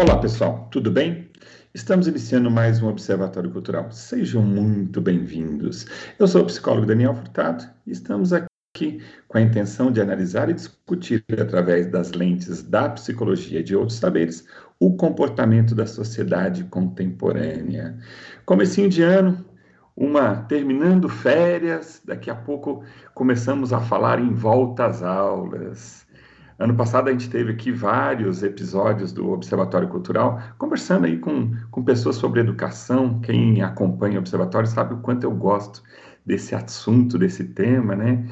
Olá, pessoal, tudo bem? Estamos iniciando mais um Observatório Cultural. Sejam muito bem-vindos. Eu sou o psicólogo Daniel Furtado e estamos aqui com a intenção de analisar e discutir, através das lentes da psicologia e de outros saberes, o comportamento da sociedade contemporânea. Comecinho de ano, uma terminando férias, daqui a pouco começamos a falar em volta às aulas. Ano passado a gente teve aqui vários episódios do Observatório Cultural, conversando aí com, com pessoas sobre educação. Quem acompanha o Observatório sabe o quanto eu gosto desse assunto, desse tema, né?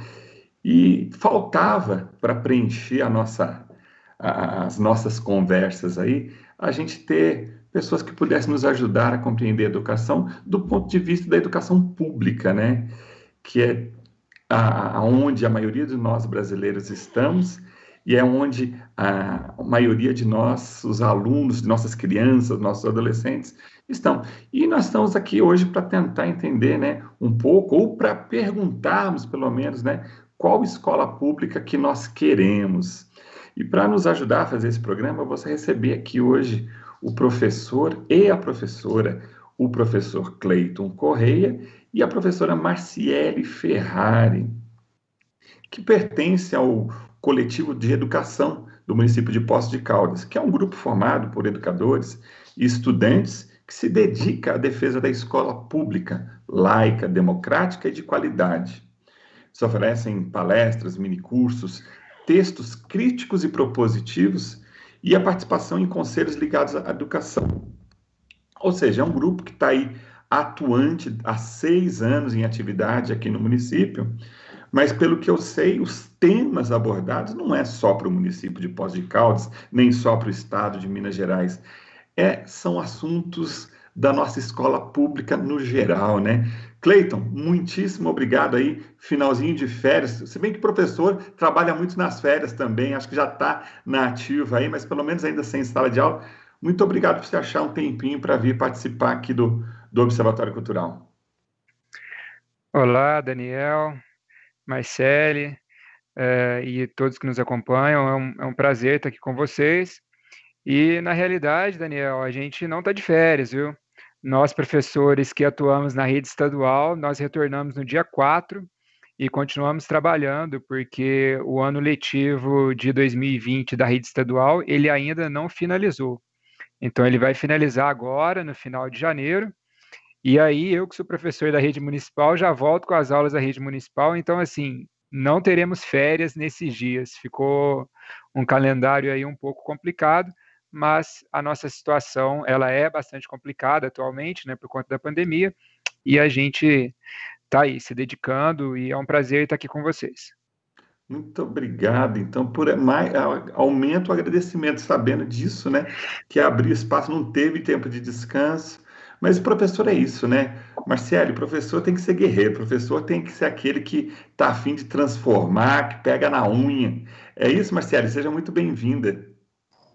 E faltava para preencher a nossa, as nossas conversas aí, a gente ter pessoas que pudessem nos ajudar a compreender a educação do ponto de vista da educação pública, né? Que é aonde a, a maioria de nós brasileiros estamos e é onde a maioria de nós, os alunos, de nossas crianças, nossos adolescentes, estão. E nós estamos aqui hoje para tentar entender, né, um pouco, ou para perguntarmos, pelo menos, né, qual escola pública que nós queremos. E para nos ajudar a fazer esse programa, vou receber aqui hoje o professor e a professora, o professor Cleiton Correia e a professora Marciele Ferrari, que pertence ao coletivo de educação do município de Poços de Caldas, que é um grupo formado por educadores e estudantes que se dedica à defesa da escola pública, laica, democrática e de qualidade. Se oferecem palestras, minicursos, textos críticos e propositivos e a participação em conselhos ligados à educação. Ou seja, é um grupo que está aí atuante há seis anos em atividade aqui no município, mas pelo que eu sei, os temas abordados não é só para o município de Pós de Caldas, nem só para o estado de Minas Gerais, é, são assuntos da nossa escola pública no geral, né? Cleiton, muitíssimo obrigado aí, finalzinho de férias. Se bem que professor trabalha muito nas férias também, acho que já está na ativa aí, mas pelo menos ainda sem sala de aula. Muito obrigado por você achar um tempinho para vir participar aqui do, do Observatório Cultural. Olá, Daniel, Marcele uh, e todos que nos acompanham. É um, é um prazer estar aqui com vocês. E, na realidade, Daniel, a gente não está de férias, viu? Nós, professores que atuamos na rede estadual, nós retornamos no dia 4 e continuamos trabalhando, porque o ano letivo de 2020 da rede estadual, ele ainda não finalizou. Então, ele vai finalizar agora, no final de janeiro, e aí eu, que sou professor da rede municipal, já volto com as aulas da rede municipal, então, assim, não teremos férias nesses dias. Ficou um calendário aí um pouco complicado, mas a nossa situação ela é bastante complicada atualmente, né, por conta da pandemia, e a gente está aí se dedicando e é um prazer estar aqui com vocês. Muito obrigado, então, por mais aumento o agradecimento, sabendo disso, né? Que abrir espaço não teve tempo de descanso, mas o professor é isso, né? Marcelo, o professor tem que ser guerreiro, o professor tem que ser aquele que está afim de transformar, que pega na unha. É isso, Marcelo, seja muito bem-vinda.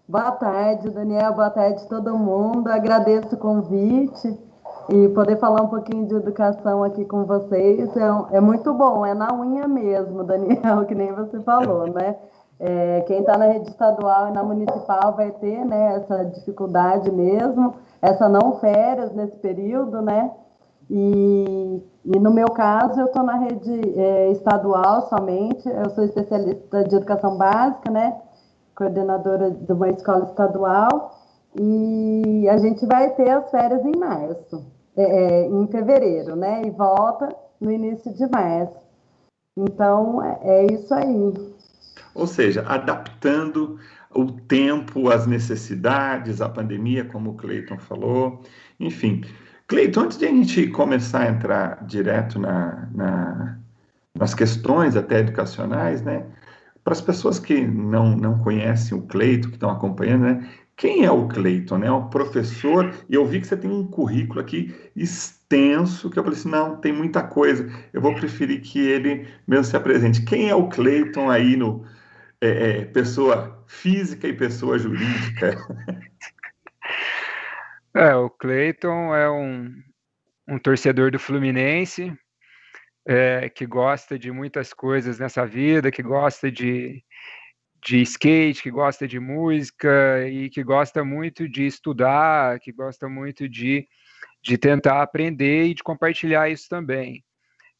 Boa tarde, Daniel. Boa tarde, todo mundo. Agradeço o convite e poder falar um pouquinho de educação aqui com vocês. É, é muito bom, é na unha mesmo, Daniel, que nem você falou, né? É, quem está na rede estadual e na municipal vai ter né, essa dificuldade mesmo, essa não férias nesse período, né? E, e no meu caso, eu estou na rede é, estadual somente, eu sou especialista de educação básica, né? coordenadora de uma escola estadual, e a gente vai ter as férias em março, é, é, em fevereiro, né? E volta no início de março. Então, é, é isso aí. Ou seja, adaptando o tempo às necessidades, à pandemia, como o Cleiton falou. Enfim, Cleiton, antes de a gente começar a entrar direto na, na, nas questões até educacionais, né? Para as pessoas que não, não conhecem o Cleito, que estão acompanhando, né? Quem é o Cleiton? Né? O professor, e eu vi que você tem um currículo aqui extenso, que eu falei assim, não, tem muita coisa. Eu vou preferir que ele mesmo se apresente. Quem é o Cleiton aí no é, é, pessoa física e pessoa jurídica? É, o Cleiton é um, um torcedor do Fluminense, é, que gosta de muitas coisas nessa vida, que gosta de, de skate, que gosta de música e que gosta muito de estudar, que gosta muito de, de tentar aprender e de compartilhar isso também.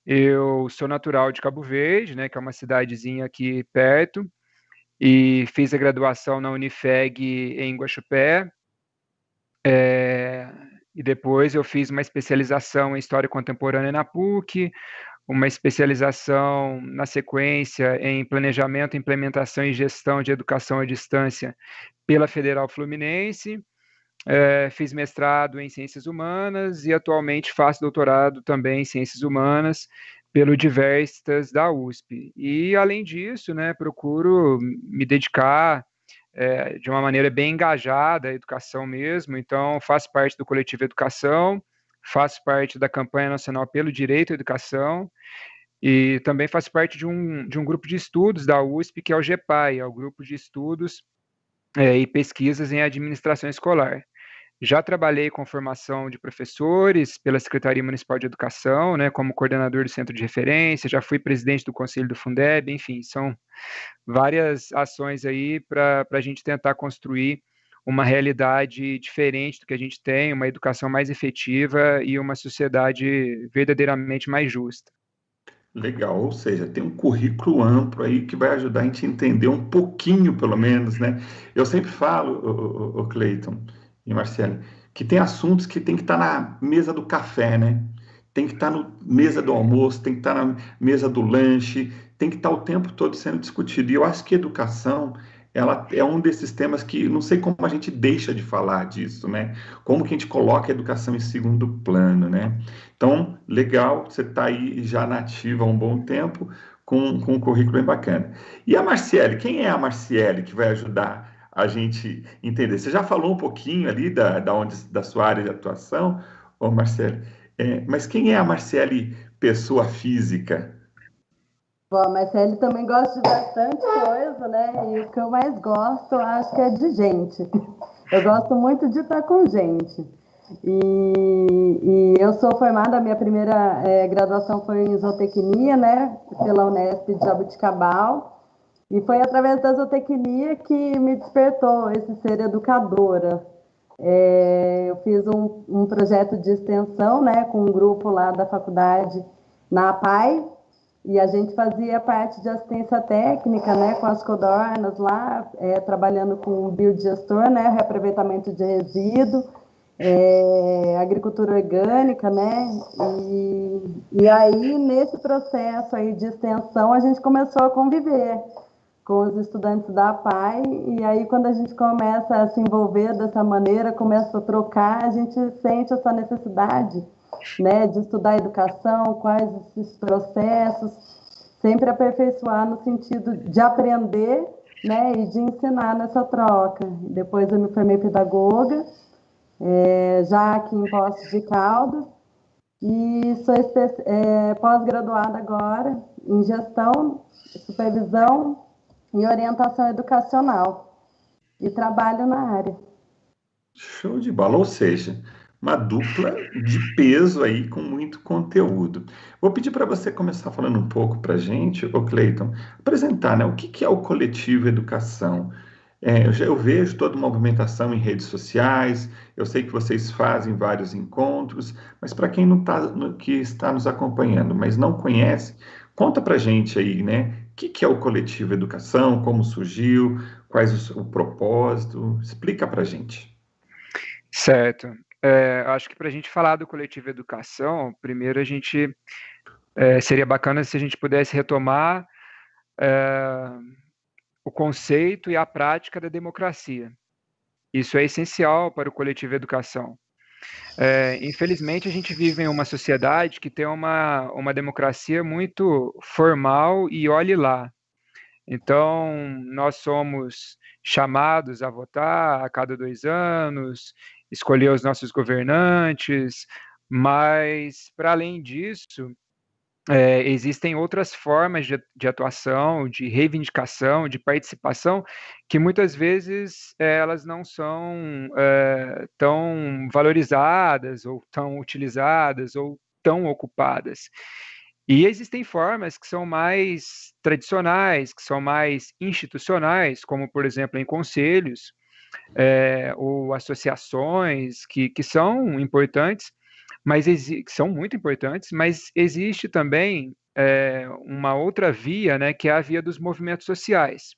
Eu sou natural de Cabo Verde, né, que é uma cidadezinha aqui perto, e fiz a graduação na Unifeg em Guaxupé. É, e depois eu fiz uma especialização em História Contemporânea na PUC, uma especialização na sequência em Planejamento, Implementação e Gestão de Educação à Distância pela Federal Fluminense. É, fiz mestrado em Ciências Humanas e atualmente faço doutorado também em Ciências Humanas pelo Diversas da USP. E, além disso, né, procuro me dedicar é, de uma maneira bem engajada à educação mesmo, então faço parte do Coletivo Educação, faço parte da campanha nacional pelo direito à educação e também faço parte de um, de um grupo de estudos da USP, que é o GEPAI, é o Grupo de Estudos é, e Pesquisas em Administração Escolar. Já trabalhei com formação de professores pela Secretaria Municipal de Educação, né, como coordenador do centro de referência, já fui presidente do Conselho do Fundeb, enfim, são várias ações aí para a gente tentar construir uma realidade diferente do que a gente tem, uma educação mais efetiva e uma sociedade verdadeiramente mais justa. Legal, ou seja, tem um currículo amplo aí que vai ajudar a gente a entender um pouquinho, pelo menos, né? Eu sempre falo, o, o, o Cleiton, e Marcelo, que tem assuntos que tem que estar tá na mesa do café, né? Tem que estar tá na mesa do almoço, tem que estar tá na mesa do lanche, tem que estar o tempo todo sendo discutido. E eu acho que educação ela é um desses temas que não sei como a gente deixa de falar disso, né? Como que a gente coloca a educação em segundo plano, né? Então, legal, você está aí já nativa há um bom tempo, com, com um currículo bem bacana. E a Marciele, quem é a Marciele que vai ajudar a gente entender. Você já falou um pouquinho ali da, da, onde, da sua área de atuação, ô Marcelo, é, mas quem é a Marcele pessoa física? Bom, a Marcele também gosta de bastante coisa, né? E o que eu mais gosto, acho que é de gente. Eu gosto muito de estar com gente. E, e eu sou formada, a minha primeira é, graduação foi em zootecnia, né? Pela Unesp de Jabuticabal. E foi através da zootecnia que me despertou esse ser educadora. É, eu fiz um, um, projeto de extensão né, com um grupo lá da faculdade na APAI, e a gente fazia parte de assistência técnica né, com as codornas lá, é, trabalhando com biodigestor, né, reaproveitamento de resíduo, é, agricultura orgânica, né? E, e aí, nesse processo aí de extensão, a gente começou a conviver com os estudantes da PAI, e aí quando a gente começa a se envolver dessa maneira, começa a trocar, a gente sente essa necessidade né, de estudar educação, quais esses processos, sempre aperfeiçoar no sentido de aprender né, e de ensinar nessa troca. Depois eu me formei pedagoga, é, já aqui em Poços de Caldas, e sou é, pós-graduada agora em gestão, supervisão em orientação educacional e trabalho na área. Show de bola, ou seja, uma dupla de peso aí com muito conteúdo. Vou pedir para você começar falando um pouco para a gente, o Cleiton, apresentar né, o que, que é o coletivo educação. É, eu, já, eu vejo toda uma movimentação em redes sociais, eu sei que vocês fazem vários encontros, mas para quem não tá, no, que está nos acompanhando, mas não conhece, conta para gente aí, né? Que, que é o coletivo educação? Como surgiu? Quais o, propósito? Explica para gente. Certo. É, acho que para a gente falar do coletivo educação, primeiro a gente é, seria bacana se a gente pudesse retomar é, o conceito e a prática da democracia. Isso é essencial para o coletivo educação. É, infelizmente, a gente vive em uma sociedade que tem uma, uma democracia muito formal e olhe lá. Então, nós somos chamados a votar a cada dois anos, escolher os nossos governantes, mas, para além disso, é, existem outras formas de, de, atuação, de reivindicação, de participação, que muitas vezes é, elas não são é, tão valorizadas, ou tão utilizadas, ou tão ocupadas. E existem formas que são mais tradicionais, que são mais institucionais, como, por exemplo, em conselhos é, ou associações, que, que são importantes, mas que são muito importantes, mas existe também é, uma outra via, né, que é a via dos movimentos sociais.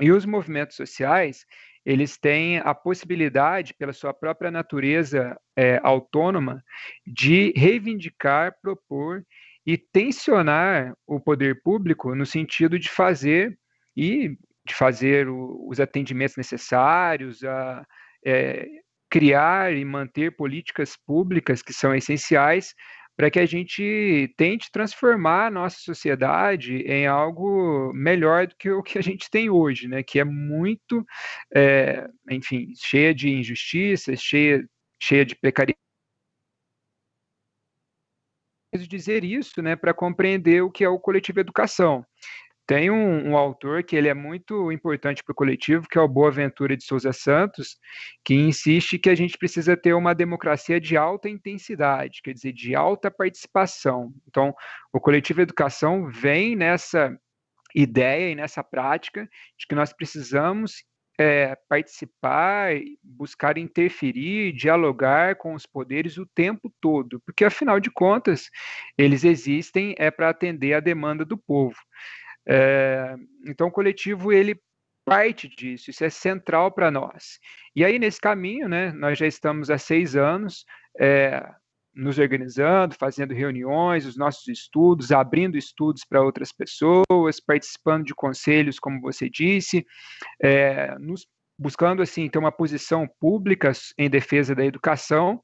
E os movimentos sociais, eles têm a possibilidade, pela sua própria natureza é, autônoma, de reivindicar, propor e tensionar o poder público no sentido de fazer e de fazer o, os atendimentos necessários, a é, criar e manter políticas públicas que são essenciais para que a gente tente transformar a nossa sociedade em algo melhor do que o que a gente tem hoje, né? Que é muito, é, enfim, cheia de injustiças, cheia, cheia de precariedade dizer isso, né, para compreender o que é o coletivo educação. Tem um, um, autor que ele é muito importante para o coletivo, que é o Boaventura de Souza Santos, que insiste que a gente precisa ter uma democracia de alta intensidade, quer dizer, de alta participação. Então, o coletivo educação vem nessa ideia e nessa prática de que nós precisamos é, participar, buscar interferir, dialogar com os poderes o tempo todo, porque afinal de contas eles existem é para atender a demanda do povo. É, então, o coletivo ele parte disso, isso é central para nós. E aí, nesse caminho, né, nós já estamos há seis anos é, nos organizando, fazendo reuniões, os nossos estudos, abrindo estudos para outras pessoas, participando de conselhos, como você disse, é, nos buscando assim ter uma posição pública em defesa da educação.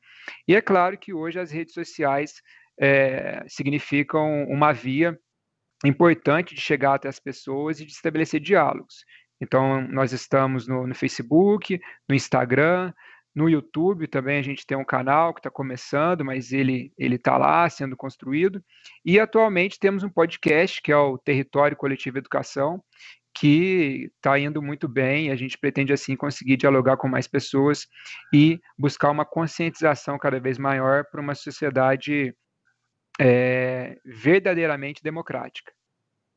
E é claro que hoje as redes sociais é, significam uma via importante de chegar até as pessoas e de estabelecer diálogos. Então, nós estamos no, no Facebook, no Instagram, no YouTube também a gente tem um canal que está começando, mas ele ele está lá sendo construído. E atualmente temos um podcast que é o Território Coletivo Educação, que está indo muito bem. A gente pretende assim conseguir dialogar com mais pessoas e buscar uma conscientização cada vez maior para uma sociedade é, verdadeiramente democrática.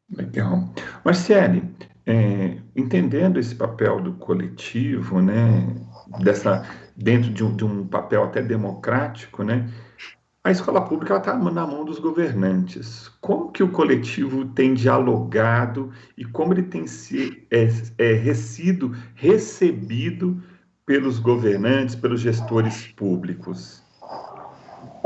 Legal. Marciele, é, entendendo esse papel do coletivo, né, dessa, dentro de um, de um papel até democrático, né, a escola pública está na mão dos governantes. Como que o coletivo tem dialogado e como ele tem se, é, é, sido recebido pelos governantes, pelos gestores públicos?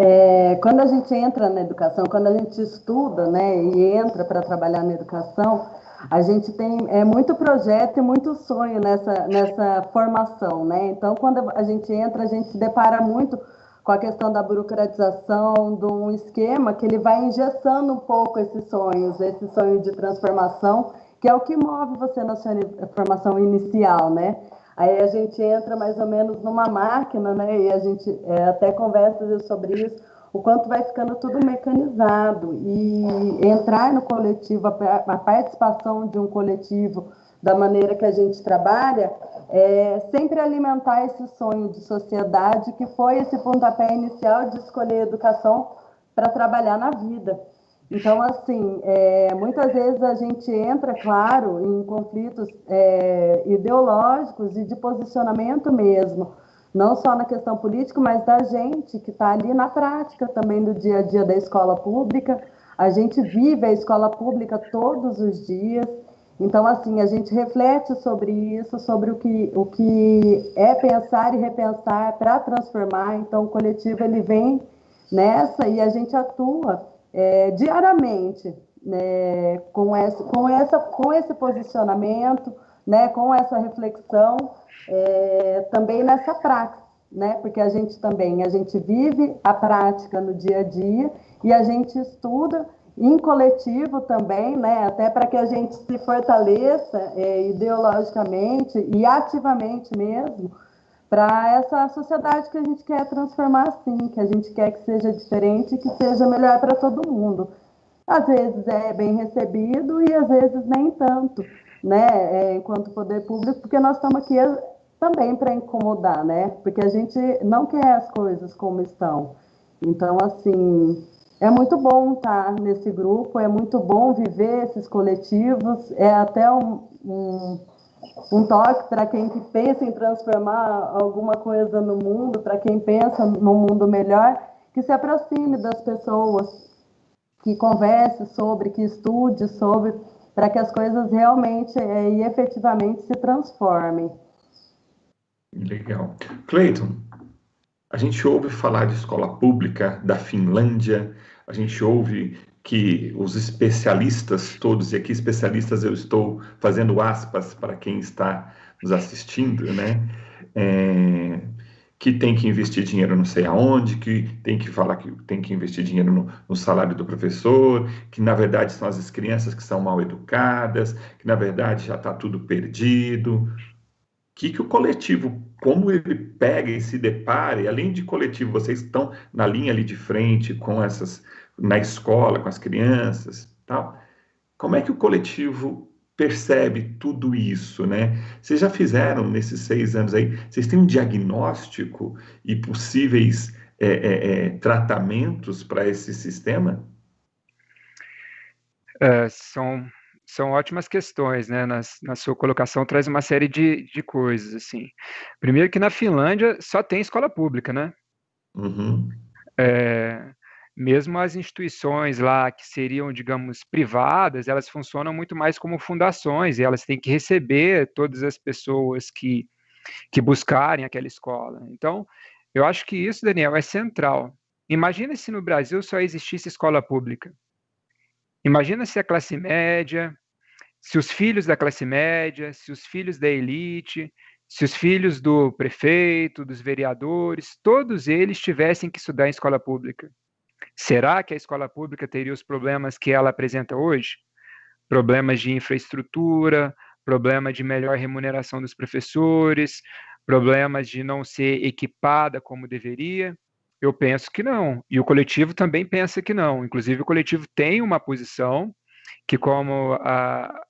É, quando a gente entra na educação, quando a gente estuda, né, e entra para trabalhar na educação, a gente tem é, muito projeto e muito sonho nessa, nessa formação, né? Então, quando a gente entra, a gente se depara muito com a questão da burocratização, de um esquema que ele vai engessando um pouco esses sonhos, esse sonho de transformação, que é o que move você na sua formação inicial, né? Aí a gente entra mais ou menos numa máquina, né? E a gente é, até conversa sobre isso, o quanto vai ficando tudo mecanizado. E entrar no coletivo, a, participação de um coletivo da maneira que a gente trabalha, é sempre alimentar esse sonho de sociedade que foi esse pontapé inicial de escolher educação para trabalhar na vida. Então, assim, é, muitas vezes a gente entra, claro, em conflitos é, ideológicos e de posicionamento mesmo, não só na questão política, mas da gente que está ali na prática também do dia a dia da escola pública. A gente vive a escola pública todos os dias. Então, assim, a gente reflete sobre isso, sobre o que, o que é pensar e repensar para transformar. Então, o coletivo ele vem nessa e a gente atua é, diariamente né, com, essa, com, essa, com esse posicionamento, né, com essa reflexão, é, também nessa prática, né, porque a gente também a gente vive a prática no dia a dia e a gente estuda em coletivo também, né, até para que a gente se fortaleça é, ideologicamente e ativamente mesmo, para essa sociedade que a gente quer transformar assim, que a gente quer que seja diferente, que seja melhor para todo mundo. Às vezes é bem recebido e às vezes nem tanto, né, é, enquanto poder público, porque nós estamos aqui também para incomodar, né, porque a gente não quer as coisas como estão. Então, assim, é muito bom estar nesse grupo, é muito bom viver esses coletivos, é até um, um, um toque para quem que pensa em transformar alguma coisa no mundo, para quem pensa num mundo melhor, que se aproxime das pessoas, que converse sobre, que estude sobre, para que as coisas realmente é, e efetivamente se transformem. Legal. Cleiton, a gente ouve falar de escola pública da Finlândia, a gente ouve que os especialistas todos, e aqui especialistas eu estou fazendo aspas para quem está nos assistindo, né? É, que tem que investir dinheiro não sei aonde, que tem que falar que tem que investir dinheiro no, no, salário do professor, que na verdade são as crianças que são mal educadas, que na verdade já está tudo perdido que, que o coletivo, como ele pega e se depare, além de coletivo, vocês estão na linha ali de frente com essas, na escola, com as crianças, tal. Como é que o coletivo percebe tudo isso, né? Vocês já fizeram nesses seis anos aí, vocês têm um diagnóstico e possíveis é, é, é, tratamentos para esse sistema? É, são são ótimas questões, né? Na, na, sua colocação traz uma série de, de coisas, assim. Primeiro que na Finlândia só tem escola pública, né? Uhum. É, mesmo as instituições lá que seriam, digamos, privadas, elas funcionam muito mais como fundações e elas têm que receber todas as pessoas que, que buscarem aquela escola. Então, eu acho que isso, Daniel, é central. Imagina se no Brasil só existisse escola pública. Imagina se a classe média, se os filhos da classe média, se os filhos da elite, se os filhos do prefeito, dos vereadores, todos eles tivessem que estudar em escola pública. Será que a escola pública teria os problemas que ela apresenta hoje? Problemas de infraestrutura, problema de melhor remuneração dos professores, problemas de não ser equipada como deveria? Eu penso que não. E o coletivo também pensa que não. Inclusive, o coletivo tem uma posição que, como a,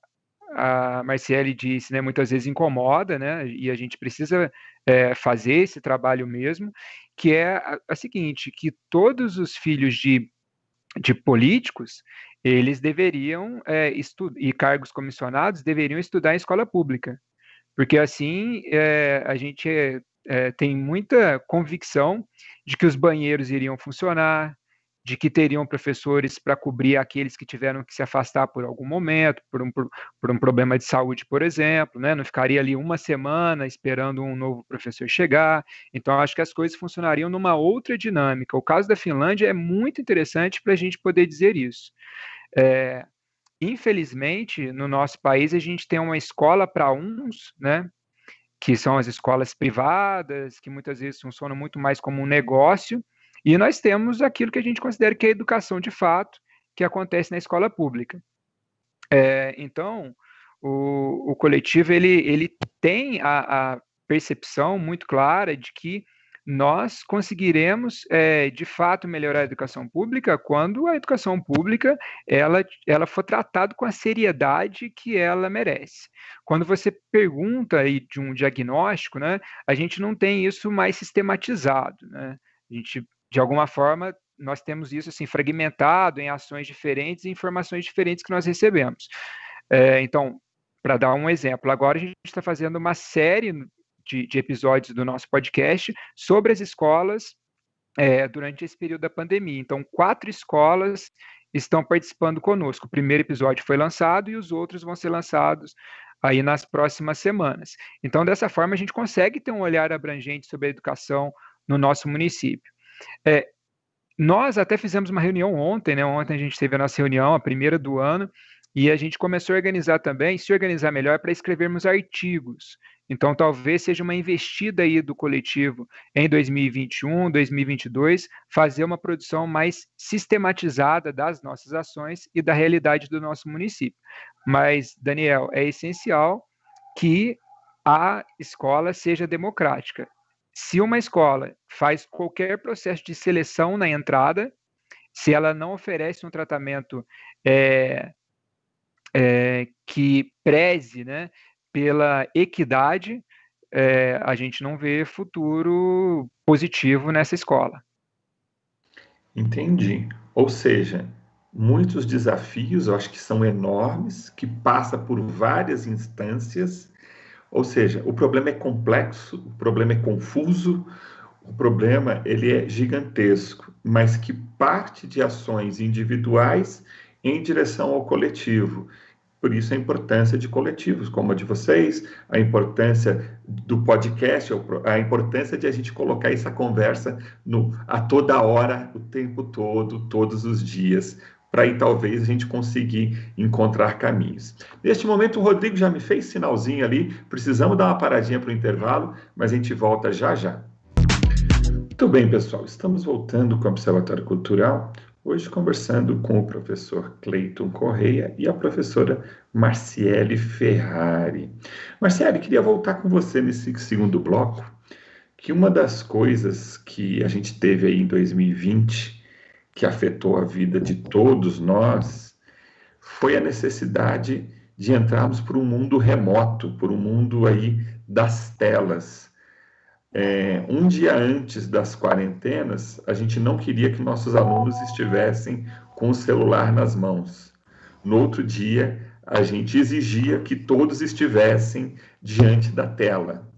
a Marciele disse, né, muitas vezes incomoda, né, e a gente precisa é, fazer esse trabalho mesmo, que é a, seguinte, que todos os filhos de, de políticos, eles deveriam, é, e cargos comissionados, deveriam estudar em escola pública, porque assim é, a gente é, tem muita convicção de que os banheiros iriam funcionar, de que teriam professores para cobrir aqueles que tiveram que se afastar por algum momento, por um, por, por um problema de saúde, por exemplo, né? não ficaria ali uma semana esperando um novo professor chegar. Então, acho que as coisas funcionariam numa outra dinâmica. O caso da Finlândia é muito interessante para a gente poder dizer isso. É, infelizmente, no nosso país, a gente tem uma escola para uns, né? que são as escolas privadas, que muitas vezes funcionam muito mais como um negócio, e nós temos aquilo que a gente considera que é a educação de fato, que acontece na escola pública. É, então, o, o, coletivo ele, ele tem a, a, percepção muito clara de que nós conseguiremos, é, de fato, melhorar a educação pública quando a educação pública ela, ela for tratada com a seriedade que ela merece. Quando você pergunta aí de um diagnóstico, né, a gente não tem isso mais sistematizado, né? A gente de alguma forma, nós temos isso assim fragmentado em ações diferentes e informações diferentes que nós recebemos. É, então, para dar um exemplo, agora a gente está fazendo uma série de, de, episódios do nosso podcast sobre as escolas é, durante esse período da pandemia. Então, quatro escolas estão participando conosco. O primeiro episódio foi lançado e os outros vão ser lançados aí nas próximas semanas. Então, dessa forma, a gente consegue ter um olhar abrangente sobre a educação no nosso município. É, nós até fizemos uma reunião ontem, né? Ontem a gente teve a nossa reunião, a primeira do ano, e a gente começou a organizar também, se organizar melhor para escrevermos artigos. Então, talvez seja uma investida aí do coletivo em 2021, 2022, fazer uma produção mais sistematizada das nossas ações e da realidade do nosso município. Mas, Daniel, é essencial que a escola seja democrática se uma escola faz qualquer processo de seleção na entrada, se ela não oferece um tratamento é, é, que preze né, pela equidade, é, a gente não vê futuro positivo nessa escola. Entendi. Ou seja, muitos desafios, eu acho que são enormes, que passa por várias instâncias. Ou seja, o problema é complexo, o problema é confuso, o problema ele é gigantesco, mas que parte de ações individuais em direção ao coletivo. Por isso a importância de coletivos como a de vocês, a importância do podcast, a importância de a gente colocar essa conversa no, a toda hora, o tempo todo, todos os dias, para aí talvez a gente conseguir encontrar caminhos. Neste momento, o Rodrigo já me fez sinalzinho ali, precisamos dar uma paradinha para o intervalo, mas a gente volta já já. Muito bem, pessoal, estamos voltando com o Observatório Cultural, hoje conversando com o professor Cleiton Correia e a professora Marciele Ferrari. Marciele, queria voltar com você nesse segundo bloco, que uma das coisas que a gente teve aí em 2020, que afetou a vida de todos nós, foi a necessidade de entrarmos por um mundo remoto, por um mundo aí das telas é, um dia antes das quarentenas, a gente não queria que nossos alunos estivessem com o celular nas mãos. No outro dia, a gente exigia que todos estivessem diante da tela.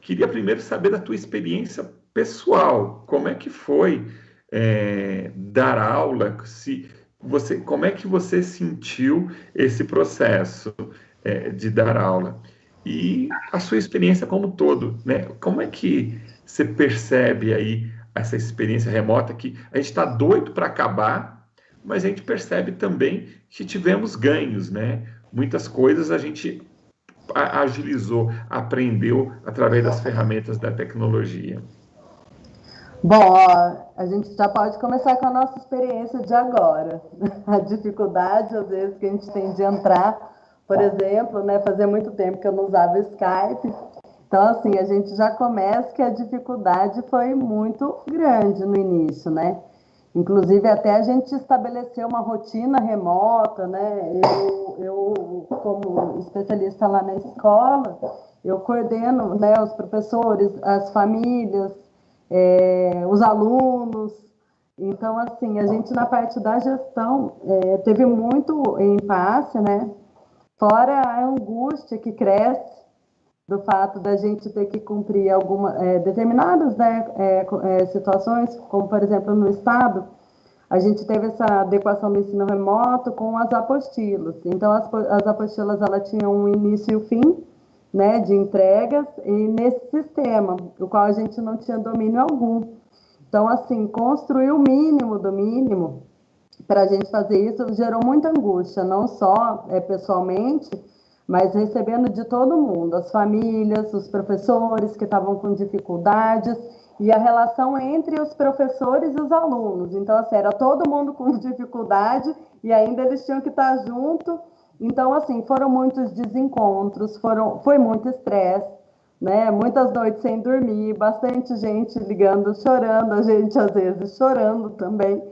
Queria primeiro saber da tua experiência pessoal, como é que foi é, dar aula, se você, como é que você sentiu esse processo é, de dar aula? e a sua experiência como todo, né? Como é que você percebe aí essa experiência remota que a gente está doido para acabar, mas a gente percebe também que tivemos ganhos, né? Muitas coisas a gente agilizou, aprendeu através das ferramentas da tecnologia. Bom, a gente já pode começar com a nossa experiência de agora. A dificuldade, às vezes, que a gente tem de entrar por exemplo, né, fazia muito tempo que eu não usava Skype. Então, assim, a gente já começa que a dificuldade foi muito grande no início, né? Inclusive, até a gente estabeleceu uma rotina remota, né? Eu, eu como especialista lá na escola, eu coordeno né, os professores, as famílias, é, os alunos. Então, assim, a gente na parte da gestão é, teve muito impasse, né? Fora a angústia que cresce do fato da gente ter que cumprir alguma, é, determinadas né, é, é, situações, como por exemplo no Estado, a gente teve essa adequação do ensino remoto com as apostilas. Então, as, as apostilas ela tinham um início e um fim, né, de entregas, e nesse sistema, o qual a gente não tinha domínio algum. Então, assim, construir o mínimo do mínimo para a gente fazer isso gerou muita angústia, não só é, pessoalmente, mas recebendo de todo mundo, as famílias, os professores que estavam com dificuldades e a relação entre os professores e os alunos. Então, assim, era todo mundo com dificuldade e ainda eles tinham que estar junto. Então, assim, foram muitos desencontros, foram, foi muito estresse, né? Muitas noites sem dormir, bastante gente ligando, chorando, a gente às vezes chorando também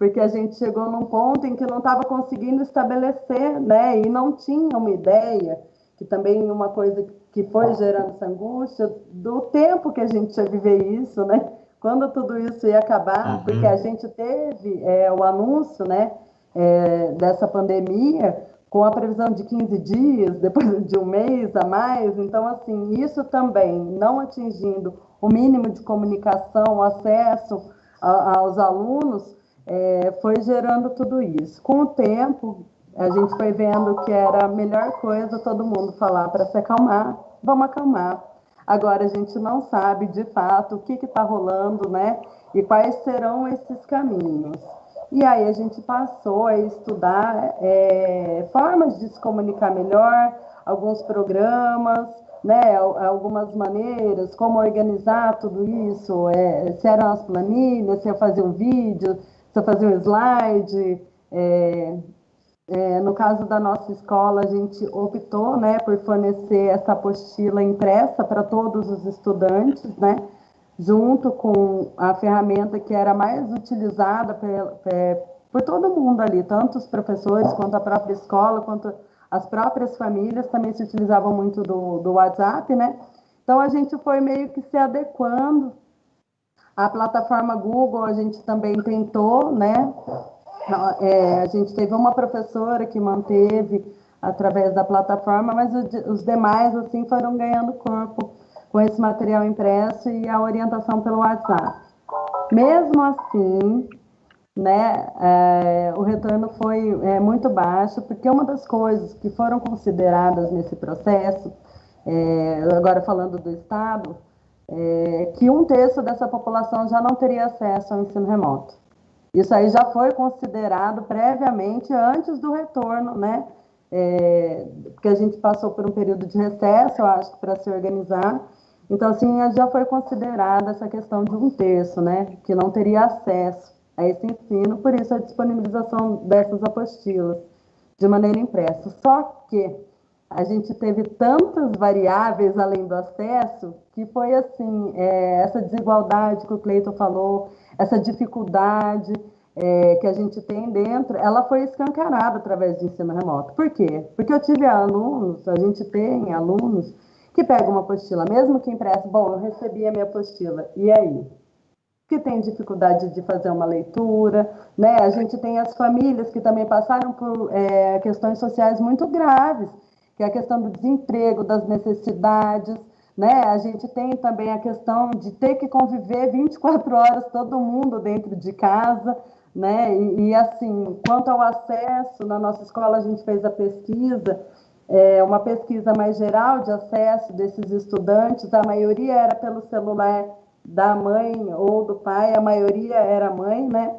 porque a gente chegou num ponto em que não estava conseguindo estabelecer, né, e não tinha uma ideia, que também uma coisa que foi gerando essa angústia, do tempo que a gente ia viver isso, né, quando tudo isso ia acabar, uhum. porque a gente teve é, o anúncio, né, é, dessa pandemia com a previsão de 15 dias, depois de um mês a mais, então, assim, isso também não atingindo o mínimo de comunicação, acesso a, aos alunos, é, foi gerando tudo isso. Com o tempo, a gente foi vendo que era a melhor coisa todo mundo falar para se acalmar, vamos acalmar. Agora a gente não sabe de fato o que está rolando, né? E quais serão esses caminhos. E aí a gente passou a estudar é, formas de se comunicar melhor, alguns programas, né, algumas maneiras, como organizar tudo isso, é, se eram as planilhas, se eu fazia um vídeo, precisa fazer um slide. É, é, no caso da nossa escola, a gente optou né, por fornecer essa apostila impressa para todos os estudantes, né, junto com a ferramenta que era mais utilizada por, todo mundo ali, tanto os professores quanto a própria escola, quanto as próprias famílias também se utilizavam muito do, do WhatsApp, né? Então a gente foi meio que se adequando A plataforma Google a gente também tentou, né? É, a gente teve uma professora que manteve através da plataforma, mas os demais assim foram ganhando corpo com esse material impresso e a orientação pelo WhatsApp. Mesmo assim, né, é, o retorno foi é, muito baixo, porque uma das coisas que foram consideradas nesse processo, é, agora falando do Estado, é, que um terço dessa população já não teria acesso ao ensino remoto. Isso aí já foi considerado previamente antes do retorno, né? É, porque a gente passou por um período de recesso, eu acho, para se organizar. Então, assim, já foi considerada essa questão de um terço, né? Que não teria acesso a esse ensino, por isso a disponibilização dessas apostilas de maneira impressa. Só que a gente teve tantas variáveis além do acesso que foi assim, é, essa desigualdade que o Cleiton falou, essa dificuldade é, que a gente tem dentro, ela foi escancarada através do ensino remoto. Por quê? Porque eu tive alunos, a gente tem alunos que pegam uma apostila, mesmo que impressa, bom, eu recebi a minha apostila, e aí? Que tem dificuldade de fazer uma leitura, né? A gente tem as famílias que também passaram por é, questões sociais muito graves, que é a questão do desemprego, das necessidades, né? A gente tem também a questão de ter que conviver 24 horas todo mundo dentro de casa, né? E, e assim, quanto ao acesso, na nossa escola a gente fez a pesquisa, é, uma pesquisa mais geral de acesso desses estudantes, a maioria era pelo celular da mãe ou do pai, a maioria era mãe, né?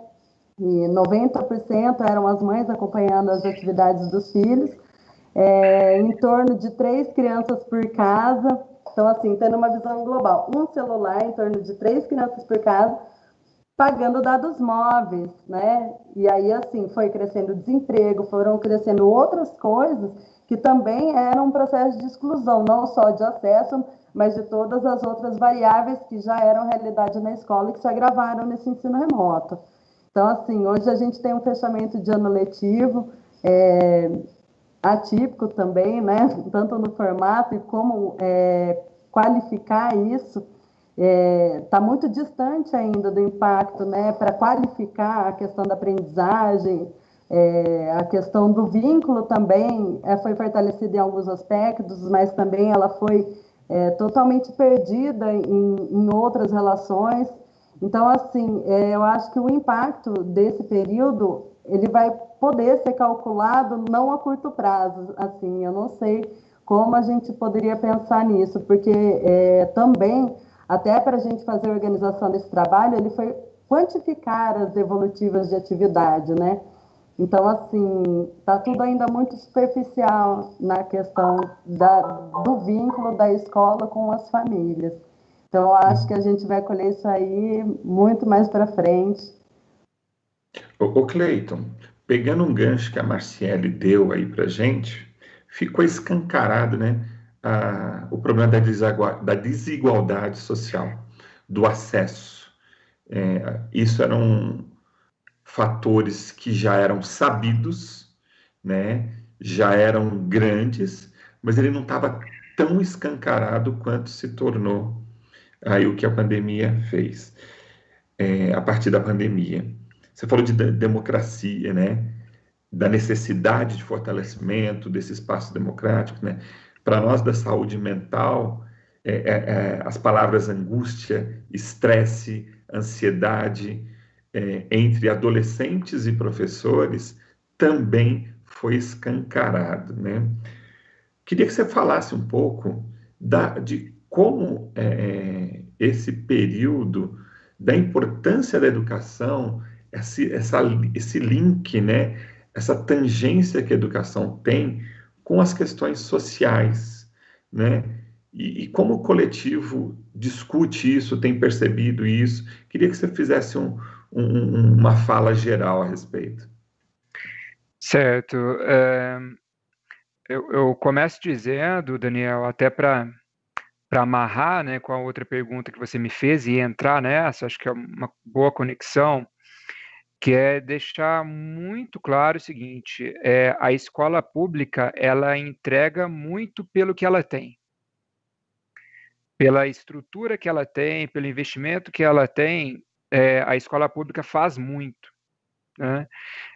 E 90% eram as mães acompanhando as atividades dos filhos, é, em torno de três crianças por casa, então, assim, tendo uma visão global, um celular em torno de três crianças por casa, pagando dados móveis, né? E aí, assim, foi crescendo o desemprego, foram crescendo outras coisas que também eram um processo de exclusão, não só de acesso, mas de todas as outras variáveis que já eram realidade na escola e que se agravaram nesse ensino remoto. Então, assim, hoje a gente tem um fechamento de ano letivo, é, atípico também, né? Tanto no formato e como é, qualificar isso está é, tá muito distante ainda do impacto, né? Para qualificar a questão da aprendizagem, é, a questão do vínculo também é, foi fortalecida em alguns aspectos, mas também ela foi é, totalmente perdida em, em, outras relações. Então, assim, é, eu acho que o impacto desse período ele vai poder ser calculado não a curto prazo, assim, eu não sei como a gente poderia pensar nisso, porque é, também, até para a gente fazer a organização desse trabalho, ele foi quantificar as devolutivas de atividade, né? Então, assim, está tudo ainda muito superficial na questão da, do vínculo da escola com as famílias. Então, eu acho que a gente vai colher isso aí muito mais para frente. Ô, Cleiton, pegando um gancho que a Marciele deu aí para gente, ficou escancarado, né, a, o problema da, da desigualdade social, do acesso. É, isso eram fatores que já eram sabidos, né, já eram grandes, mas ele não estava tão escancarado quanto se tornou aí o que a pandemia fez, é, a partir da pandemia. Você falou de democracia, né? Da necessidade de fortalecimento desse espaço democrático, né? Para nós da saúde mental, é, é, é, as palavras angústia, estresse, ansiedade é, entre adolescentes e professores também foi escancarado, né? Queria que você falasse um pouco da, de como é, esse período da importância da educação esse, essa, esse link, né, essa tangência que a educação tem com as questões sociais, né? E, e, como o coletivo discute isso, tem percebido isso? Queria que você fizesse um, um, uma fala geral a respeito. Certo. Eu, eu, começo dizendo, Daniel, até para amarrar né, com a outra pergunta que você me fez e entrar nessa, acho que é uma boa conexão que é deixar muito claro o seguinte: é, a escola pública ela entrega muito pelo que ela tem. pela estrutura que ela tem, pelo investimento que ela tem, é, a escola pública faz muito. Né?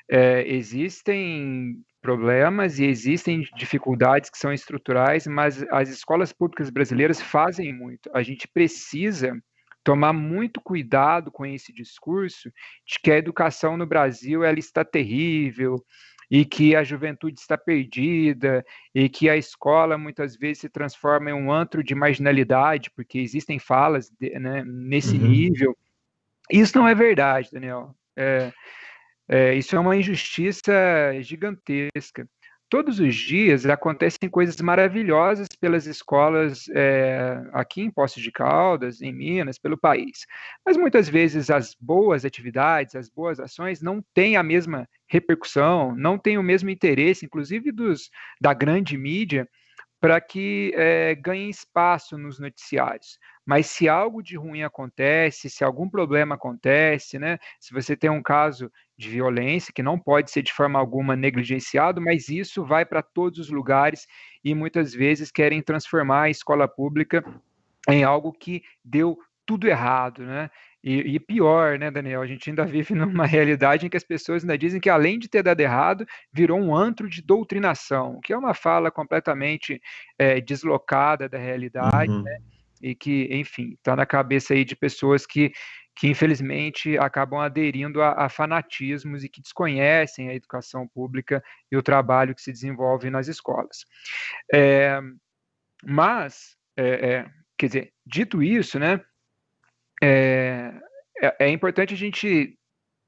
É, existem problemas e existem dificuldades que são estruturais, mas as escolas públicas brasileiras fazem muito. A gente precisa tomar muito cuidado com esse discurso de que a educação no Brasil ela está terrível e que a juventude está perdida e que a escola muitas vezes se transforma em um antro de marginalidade, porque existem falas de, né, nesse uhum. nível. Isso não é verdade, Daniel. É, é, isso é uma injustiça gigantesca. Todos os dias acontecem coisas maravilhosas pelas escolas é, aqui em Poços de Caldas, em Minas, pelo país. Mas muitas vezes as boas atividades, as boas ações não têm a mesma repercussão, não têm o mesmo interesse, inclusive dos da grande mídia, para que é, ganhem espaço nos noticiários. Mas se algo de ruim acontece, se algum problema acontece, né? Se você tem um caso de violência que não pode ser de forma alguma negligenciado, mas isso vai para todos os lugares e muitas vezes querem transformar a escola pública em algo que deu tudo errado, né? E, e, pior, né, Daniel? A gente ainda vive numa realidade em que as pessoas ainda dizem que, além de ter dado errado, virou um antro de doutrinação, que é uma fala completamente é, deslocada da realidade, uhum. né? E que, enfim, está na cabeça aí de pessoas que, que infelizmente acabam aderindo a, a, fanatismos e que desconhecem a educação pública e o trabalho que se desenvolve nas escolas. É, mas, é, quer dizer, dito isso, né? É, é, é importante a gente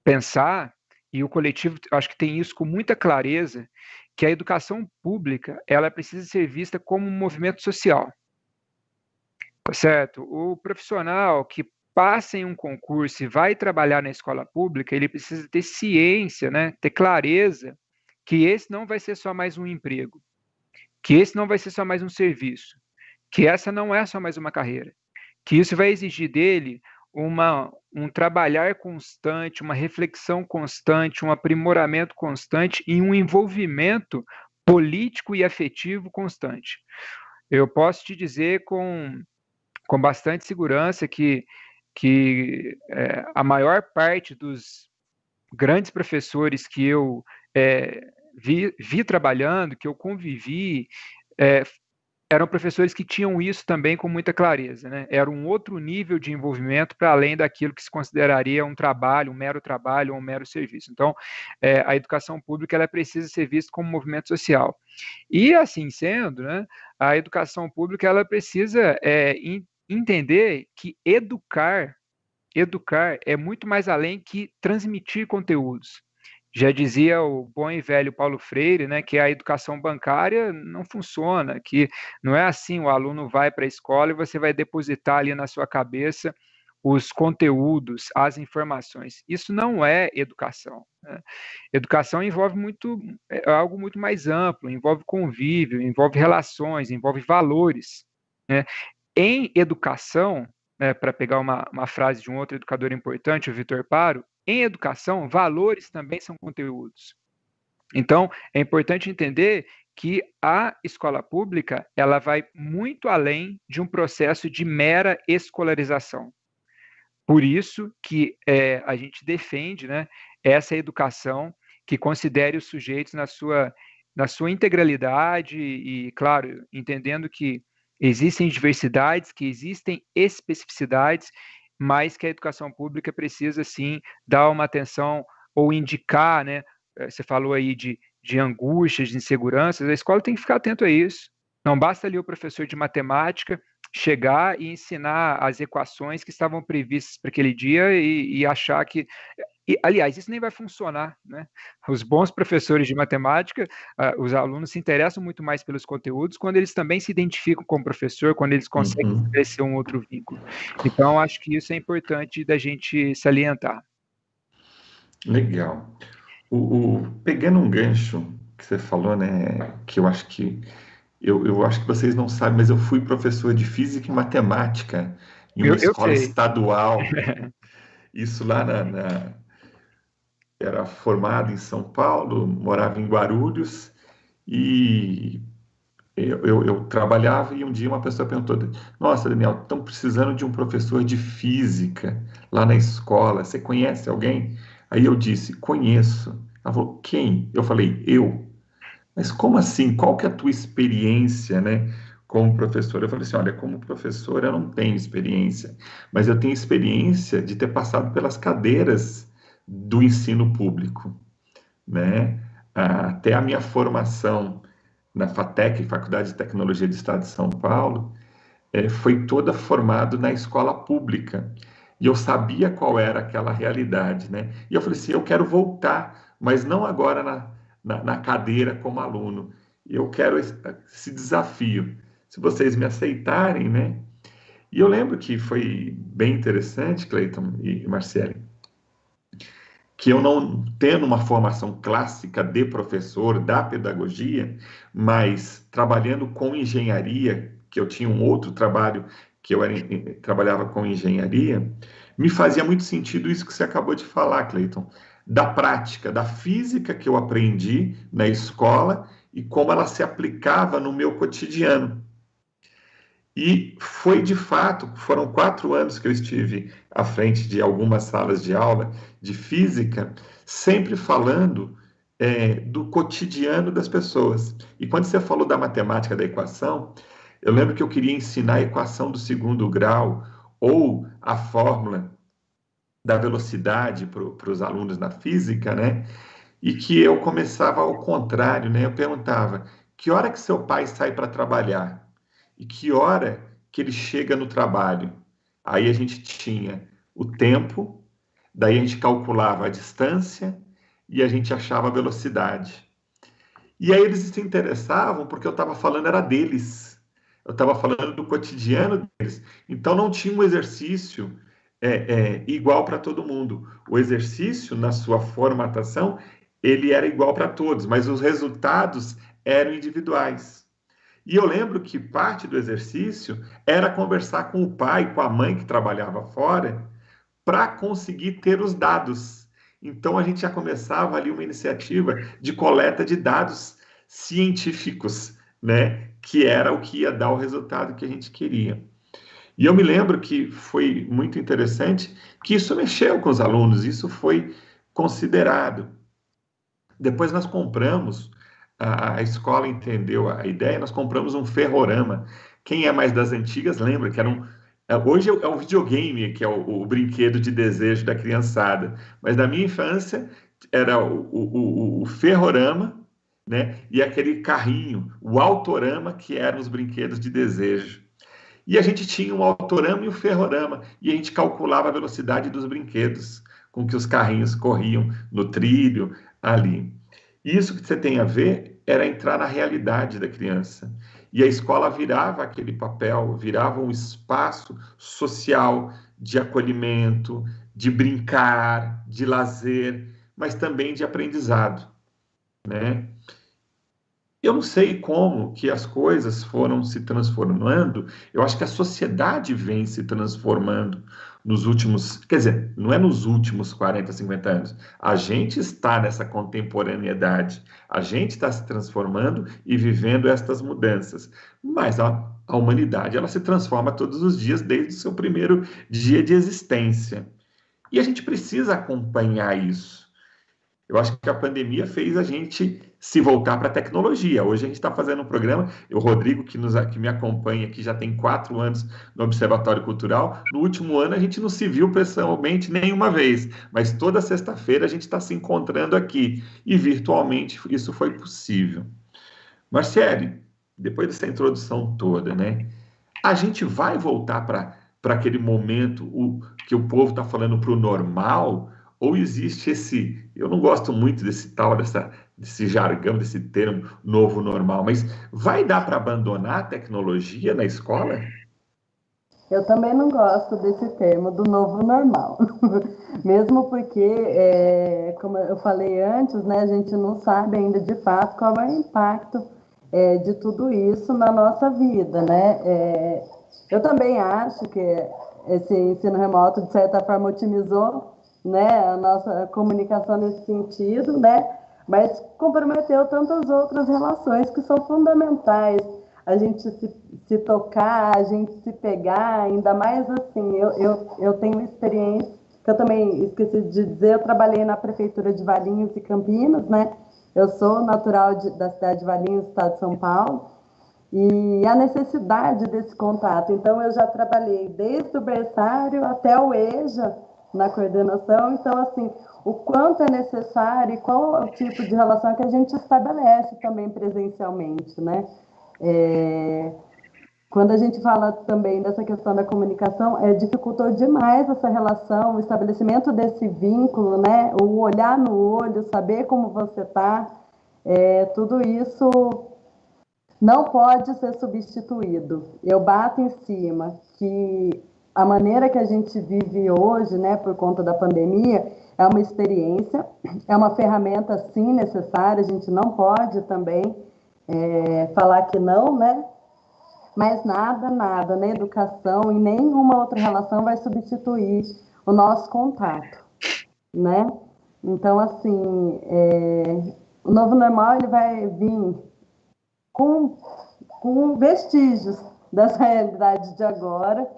pensar, e o coletivo acho que tem isso com muita clareza, que a educação pública ela precisa ser vista como um movimento social. Tá certo? O profissional que passa em um concurso e vai trabalhar na escola pública, ele precisa ter ciência, né, ter clareza que esse não vai ser só mais um emprego, que esse não vai ser só mais um serviço, que essa não é só mais uma carreira, que isso vai exigir dele uma, um trabalhar constante, uma reflexão constante, um aprimoramento constante e um envolvimento político e afetivo constante. Eu posso te dizer com, com bastante segurança que, que é, a maior parte dos grandes professores que eu é, vi, vi, trabalhando, que eu convivi, é, eram professores que tinham isso também com muita clareza, né? Era um outro nível de envolvimento para além daquilo que se consideraria um trabalho, um mero trabalho ou um mero serviço. Então, é, a educação pública ela precisa ser vista como um movimento social. E assim sendo, né, a educação pública ela precisa é, entender que educar, educar é muito mais além que transmitir conteúdos. Já dizia o bom e velho Paulo Freire, né, que a educação bancária não funciona, que não é assim, o aluno vai para a escola e você vai depositar ali na sua cabeça os conteúdos, as informações. Isso não é educação. Né? Educação envolve muito é algo muito mais amplo, envolve convívio, envolve relações, envolve valores. Né? Em educação, né, para pegar uma, uma frase de um outro educador importante, o Vitor Paro, em educação, valores também são conteúdos. Então, é importante entender que a escola pública ela vai muito além de um processo de mera escolarização. Por isso que é, a gente defende né, essa educação que considere os sujeitos na sua, na sua integralidade e, claro, entendendo que existem diversidades, que existem especificidades mas que a educação pública precisa sim dar uma atenção ou indicar, né? Eh, você falou aí de, de angústias, de inseguranças, a escola tem que ficar atento a isso. Não basta ali o professor de matemática chegar e ensinar as equações que estavam previstas para aquele dia e, e achar que e, aliás, isso nem vai funcionar, né? Os bons professores de matemática, uh, os alunos se interessam muito mais pelos conteúdos quando eles também se identificam com o professor, quando eles conseguem uhum. estabelecer um outro vínculo. Então, acho que isso é importante da gente salientar. Legal. O, o, pegando um gancho que você falou, né, que eu acho que eu, eu acho que vocês não sabem, mas eu fui professor de física e matemática em uma eu, escola eu estadual. Isso lá na, na era formado em São Paulo, morava em Guarulhos e eu, eu, eu, trabalhava e um dia uma pessoa perguntou: Nossa, Daniel, estão precisando de um professor de física lá na escola. Você conhece alguém? Aí eu disse: Conheço. Ela falou: Quem? Eu falei: Eu. Mas como assim? Qual que é a tua experiência, né? Como professor? Eu falei assim: Olha, como professor eu não tenho experiência, mas eu tenho experiência de ter passado pelas cadeiras do ensino público, né? Até a minha formação na FATEC, Faculdade de Tecnologia do Estado de São Paulo, é, foi toda formado na escola pública. E eu sabia qual era aquela realidade, né? E eu falei assim, eu quero voltar, mas não agora na, na, na cadeira como aluno. Eu quero esse, esse desafio. Se vocês me aceitarem, né? E eu lembro que foi bem interessante, Cleiton e Marcele, que eu não tendo uma formação clássica de professor da pedagogia, mas trabalhando com engenharia, que eu tinha um outro trabalho que eu era, trabalhava com engenharia, me fazia muito sentido isso que você acabou de falar, Cleiton, da prática, da física que eu aprendi na escola e como ela se aplicava no meu cotidiano. E foi de fato, foram quatro anos que eu estive à frente de algumas salas de aula de física, sempre falando é, do cotidiano das pessoas. E quando você falou da matemática da equação, eu lembro que eu queria ensinar a equação do segundo grau ou a fórmula da velocidade para os alunos na física, né? E que eu começava ao contrário, né? Eu perguntava: que hora que seu pai sai para trabalhar? e que hora que ele chega no trabalho. Aí a gente tinha o tempo, daí a gente calculava a distância e a gente achava a velocidade. E aí eles se interessavam porque eu estava falando era deles. Eu estava falando do cotidiano deles. Então não tinha um exercício é, é, igual para todo mundo. O exercício, na sua formatação, ele era igual para todos, mas os resultados eram individuais. E eu lembro que parte do exercício era conversar com o pai, com a mãe que trabalhava fora, para conseguir ter os dados. Então a gente já começava ali uma iniciativa de coleta de dados científicos, né, que era o que ia dar o resultado que a gente queria. E eu me lembro que foi muito interessante que isso mexeu com os alunos, isso foi considerado. Depois nós compramos a, a escola entendeu a ideia, nós compramos um ferrorama. Quem é mais das antigas lembra que era um. É, hoje é um videogame, que é o, o brinquedo de desejo da criançada. Mas na minha infância era o, o, o, ferrorama, né? E aquele carrinho, o autorama, que eram os brinquedos de desejo. E a gente tinha o autorama e o ferrorama, e a gente calculava a velocidade dos brinquedos com que os carrinhos corriam no trilho ali. Isso que você tem a ver era entrar na realidade da criança. E a escola virava aquele papel, virava um espaço social de acolhimento, de brincar, de lazer, mas também de aprendizado, né? Eu não sei como que as coisas foram se transformando. Eu acho que a sociedade vem se transformando nos últimos, quer dizer, não é nos últimos 40, 50 anos. A gente está nessa contemporaneidade, a gente está se transformando e vivendo estas mudanças. Mas a, a humanidade, ela se transforma todos os dias desde o seu primeiro dia de existência. E a gente precisa acompanhar isso. Eu acho que a pandemia fez a gente se voltar para a tecnologia. Hoje a gente está fazendo um programa, o Rodrigo, que, nos, que me acompanha aqui, já tem quatro anos no Observatório Cultural. No último ano a gente não se viu pessoalmente nenhuma vez, mas toda sexta-feira a gente está se encontrando aqui e virtualmente isso foi possível. Marcele, depois dessa introdução toda, né? A gente vai voltar para aquele momento o, que o povo está falando para o normal ou existe esse, eu não gosto muito desse tal, dessa, desse jargão, desse termo novo normal, mas vai dar para abandonar a tecnologia na escola? Eu também não gosto desse termo do novo normal, mesmo porque, é, como eu falei antes, né, a gente não sabe ainda de fato qual é o impacto é, de tudo isso na nossa vida, né? É, eu também acho que esse ensino remoto, de certa forma, otimizou né, a nossa comunicação nesse sentido, né, mas comprometeu tantas outras relações que são fundamentais a gente se, se tocar, a gente se pegar, ainda mais assim, eu, eu, eu tenho experiência, que eu também esqueci de dizer, eu trabalhei na prefeitura de Valinhos e Campinas, né? Eu sou natural de, da cidade de Valinhos, estado de São Paulo, e a necessidade desse contato. Então, eu já trabalhei desde o berçário até o EJA na coordenação. Então, assim, o quanto é necessário e qual é o tipo de relação que a gente estabelece também presencialmente, né? É, quando a gente fala também dessa questão da comunicação, é, dificultou demais essa relação, o estabelecimento desse vínculo, né? O olhar no olho, saber como você está, é, tudo isso não pode ser substituído. Eu bato em cima que a maneira que a gente vive hoje, né, por conta da pandemia, é uma experiência, é uma ferramenta sim necessária. A gente não pode também é, falar que não, né? Mas nada, nada na educação e nenhuma outra relação vai substituir o nosso contato, né? Então, assim, é, o novo normal ele vai vir com, com vestígios dessa realidade de agora,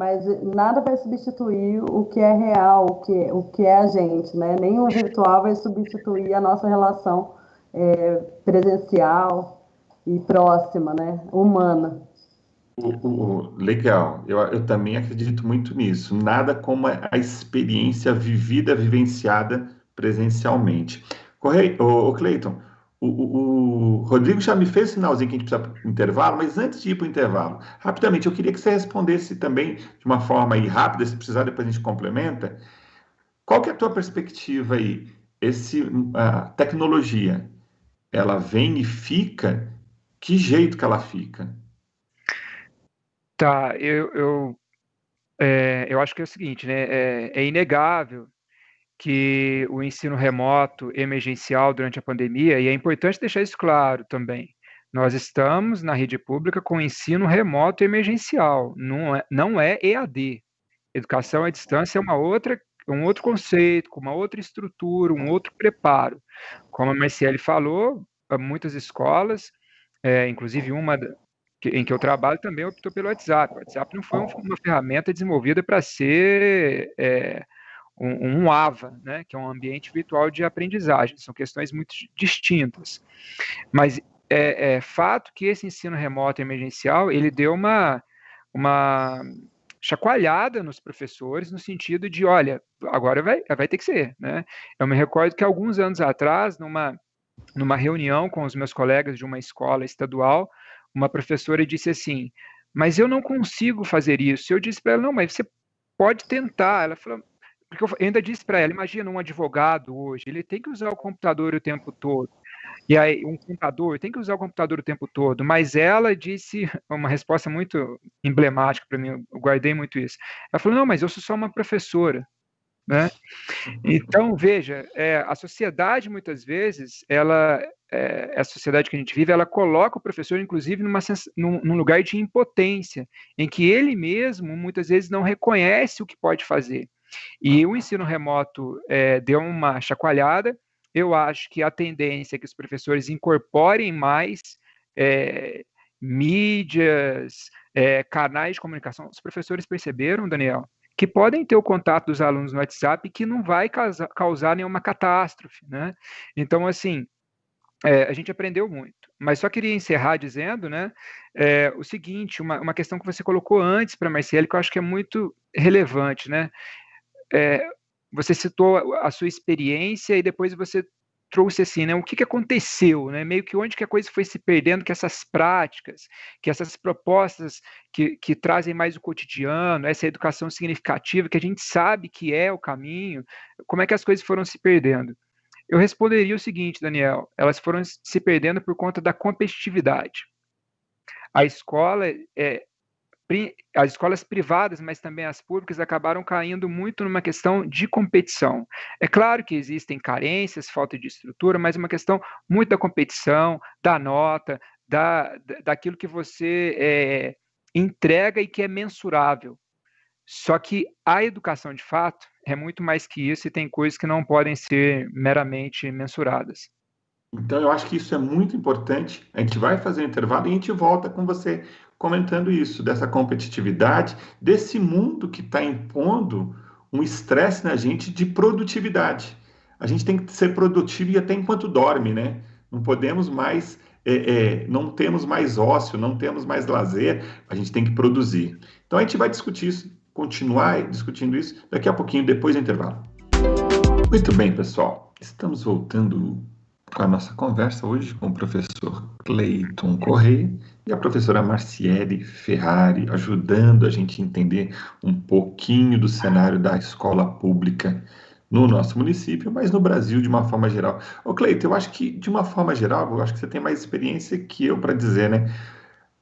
mas nada vai substituir o que é real, o que, o que é a gente, né? Nem o virtual vai substituir a nossa relação é, presencial e próxima, né? Humana. legal, eu, eu também acredito muito nisso. Nada como a experiência vivida, vivenciada presencialmente. Correio, ô, ô Cleiton, o, o, o, Rodrigo já me fez sinalzinho que a gente precisa para o intervalo, mas antes de ir para o intervalo, rapidamente, eu queria que você respondesse também de uma forma aí rápida, se precisar, depois a gente complementa. Qual que é a tua perspectiva aí? Esse, a tecnologia, ela vem e fica? Que jeito que ela fica? Tá, eu, eu, é, eu acho que é o seguinte, né? É, é inegável que o ensino remoto emergencial durante a pandemia, e é importante deixar isso claro também. Nós estamos na rede pública com ensino remoto emergencial, não é, não é EAD. Educação à distância é uma outra, um outro conceito, com uma outra estrutura, um outro preparo. Como a Marciele falou, muitas escolas, é, inclusive uma em que eu trabalho, também optou pelo WhatsApp. O WhatsApp não foi uma ferramenta desenvolvida para ser é, um, um AVA, né, que é um ambiente virtual de aprendizagem. São questões muito distintas. Mas é, é fato que esse ensino remoto emergencial ele deu uma, uma chacoalhada nos professores no sentido de, olha, agora vai, vai ter que ser, né? Eu me recordo que alguns anos atrás, numa, numa reunião com os meus colegas de uma escola estadual, uma professora disse assim, mas eu não consigo fazer isso. Eu disse para ela, não, mas você pode tentar. Ela falou, porque eu ainda disse para ela, imagina um advogado hoje, ele tem que usar o computador o tempo todo. E aí, um computador tem que usar o computador o tempo todo, mas ela disse uma resposta muito emblemática para mim, eu guardei muito isso. Ela falou: não, mas eu sou só uma professora. Né? Então, veja, é, a sociedade, muitas vezes, ela, é, a sociedade que a gente vive, ela coloca o professor, inclusive, numa, num, num lugar de impotência, em que ele mesmo, muitas vezes, não reconhece o que pode fazer. E o ensino remoto é, deu uma chacoalhada. Eu acho que a tendência é que os professores incorporem mais é, mídias, é, canais de comunicação. Os professores perceberam, Daniel, que podem ter o contato dos alunos no WhatsApp que não vai causar, causar nenhuma catástrofe, né? Então, assim, é, a gente aprendeu muito. Mas só queria encerrar dizendo, né, é, o seguinte, uma, uma questão que você colocou antes para Marcelo, que eu acho que é muito relevante, né? É, você citou a sua experiência e depois você trouxe assim, né, o que, que aconteceu, né, meio que onde que a coisa foi se perdendo, que essas práticas, que essas propostas que, que trazem mais o cotidiano, essa educação significativa, que a gente sabe que é o caminho, como é que as coisas foram se perdendo? Eu responderia o seguinte, Daniel, elas foram se perdendo por conta da competitividade. A escola é, as escolas privadas, mas também as públicas, acabaram caindo muito numa questão de competição. É claro que existem carências, falta de estrutura, mas uma questão muito da competição, da nota, da, daquilo que você é, entrega e que é mensurável. Só que a educação, de fato, é muito mais que isso e tem coisas que não podem ser meramente mensuradas. Então, eu acho que isso é muito importante. A gente vai fazer um intervalo e a gente volta com você comentando isso, dessa competitividade, desse mundo que está impondo um estresse na gente de produtividade. A gente tem que ser produtivo e até enquanto dorme, né? Não podemos mais, é, é, não temos mais ócio, não temos mais lazer, a gente tem que produzir. Então a gente vai discutir isso, continuar discutindo isso daqui a pouquinho, depois do intervalo. Muito bem, pessoal. Estamos voltando com a nossa conversa hoje com o professor Cleiton Correia e a professora Marciele Ferrari, ajudando a gente a entender um pouquinho do cenário da escola pública no nosso município, mas no Brasil de uma forma geral. Ô Cleiton, eu acho que de uma forma geral, eu acho que você tem mais experiência que eu para dizer, né?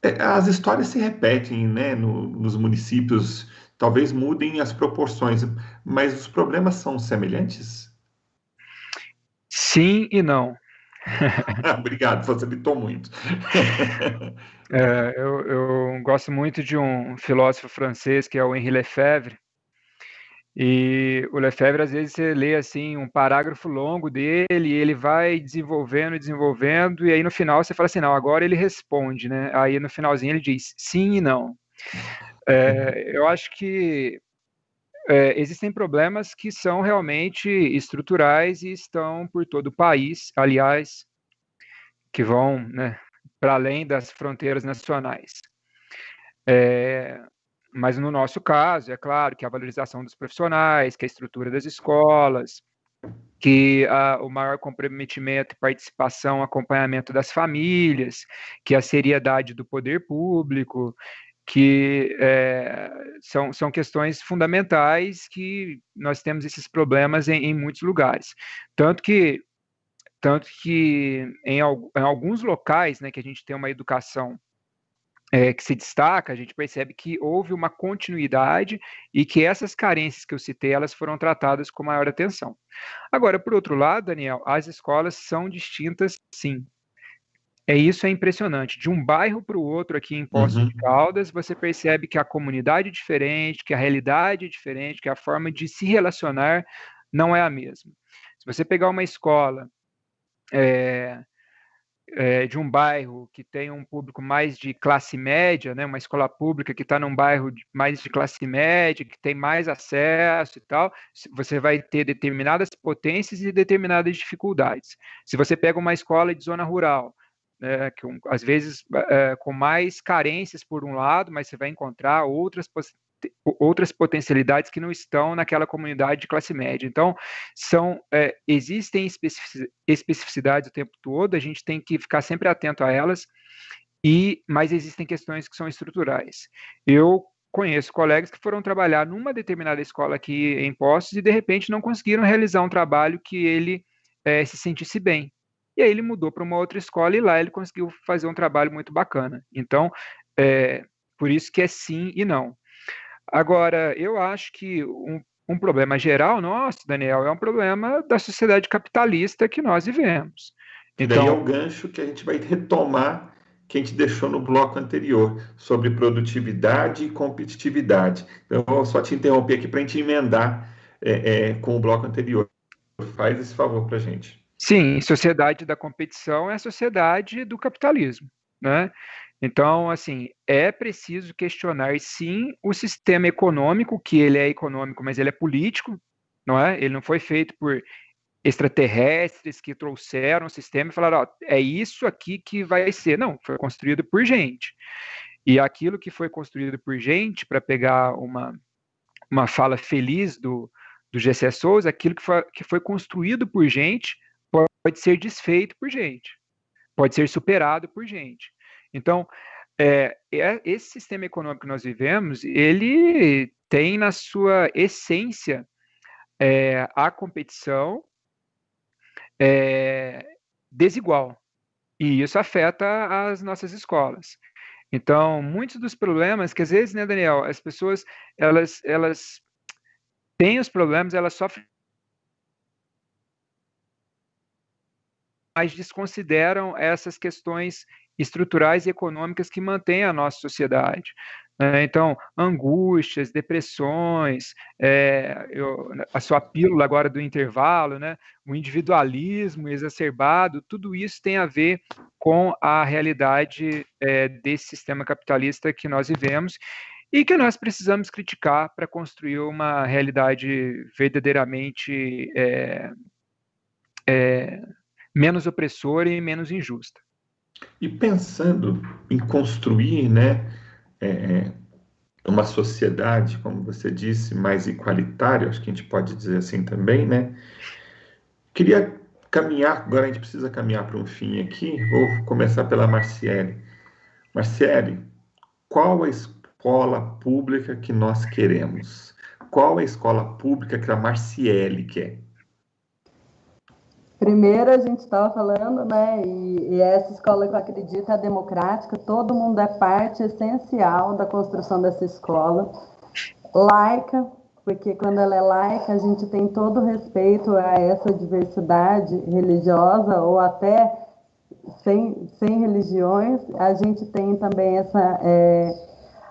É, as histórias se repetem, né, no, nos municípios, talvez mudem as proporções, mas os problemas são semelhantes? Sim e não. Obrigado, facilitou muito. é, eu, eu, gosto muito de um filósofo francês que é o Henri Lefebvre. E o Lefebvre, às vezes, você lê assim um parágrafo longo dele, e ele vai desenvolvendo, desenvolvendo, e aí no final você fala assim: não, agora ele responde, né? Aí no finalzinho ele diz sim e não. É, eu acho que é, existem problemas que são realmente estruturais e estão por todo o país, aliás, que vão né, para além das fronteiras nacionais. É, mas no nosso caso, é claro que a valorização dos profissionais, que a estrutura das escolas, que a, o maior comprometimento, participação, acompanhamento das famílias, que a seriedade do poder público, que é, são, são questões fundamentais que nós temos esses problemas em, em muitos lugares. Tanto que, tanto que em, em, alguns locais né, que a gente tem uma educação é, que se destaca, a gente percebe que houve uma continuidade e que essas carências que eu citei, elas foram tratadas com maior atenção. Agora, por outro lado, Daniel, as escolas são distintas, sim. É isso é impressionante. De um bairro para o outro aqui em Poços uhum. de Caldas, você percebe que a comunidade é diferente, que a realidade é diferente, que a forma de se relacionar não é a mesma. Se você pegar uma escola é, é, de um bairro que tem um público mais de classe média, né, uma escola pública que está num bairro de, mais de classe média, que tem mais acesso e tal, você vai ter determinadas potências e determinadas dificuldades. Se você pega uma escola de zona rural, né, que às vezes é, com mais carências por um lado, mas você vai encontrar outras outras potencialidades que não estão naquela comunidade de classe média. Então, são é, existem especificidades o tempo todo, a gente tem que ficar sempre atento a elas, e mas existem questões que são estruturais. Eu conheço colegas que foram trabalhar numa determinada escola aqui em Postos e de repente não conseguiram realizar um trabalho que ele é, se sentisse bem. E aí ele mudou para uma outra escola e lá ele conseguiu fazer um trabalho muito bacana. Então, é, por isso que é sim e não. Agora, eu acho que um, um problema geral nosso, Daniel, é um problema da sociedade capitalista que nós vivemos. Então, e daí é o gancho que a gente vai retomar que a gente deixou no bloco anterior, sobre produtividade e competitividade. Então, eu vou só te interromper aqui para a gente emendar é, é, com o bloco anterior. Faz esse favor para a gente. Sim, sociedade da competição é a sociedade do capitalismo, né? Então, assim, é preciso questionar, sim, o sistema econômico, que ele é econômico, mas ele é político, não é? Ele não foi feito por extraterrestres que trouxeram o sistema e falaram, ó, é isso aqui que vai ser. Não, foi construído por gente. E aquilo que foi construído por gente, para pegar uma, uma fala feliz do, do GC Souza, aquilo que foi, que foi construído por gente, pode ser desfeito por gente, pode ser superado por gente. Então, é, é, esse sistema econômico que nós vivemos, ele tem na sua essência é, a competição é, desigual. E isso afeta as nossas escolas. Então, muitos dos problemas que às vezes, né, Daniel, as pessoas elas elas têm os problemas, elas sofrem mas desconsideram essas questões estruturais e econômicas que mantêm a nossa sociedade. Né? Então, angústias, depressões, é, eu, a sua pílula agora do intervalo, né? o individualismo exacerbado, tudo isso tem a ver com a realidade é, desse sistema capitalista que nós vivemos e que nós precisamos criticar para construir uma realidade verdadeiramente é, menos opressora e menos injusta. E pensando em construir, né, é, uma sociedade, como você disse, mais igualitária, acho que a gente pode dizer assim também, né? Queria caminhar, agora a gente precisa caminhar para um fim aqui. Vou começar pela Marciele. Marciele, qual a escola pública que nós queremos? Qual a escola pública que a Marciele quer? Primeiro, a gente estava falando, né, e, e, essa escola que eu acredito é democrática, todo mundo é parte essencial da construção dessa escola. Laica, porque quando ela é laica, a gente tem todo respeito a essa diversidade religiosa, ou até sem, sem religiões. A gente tem também essa. É,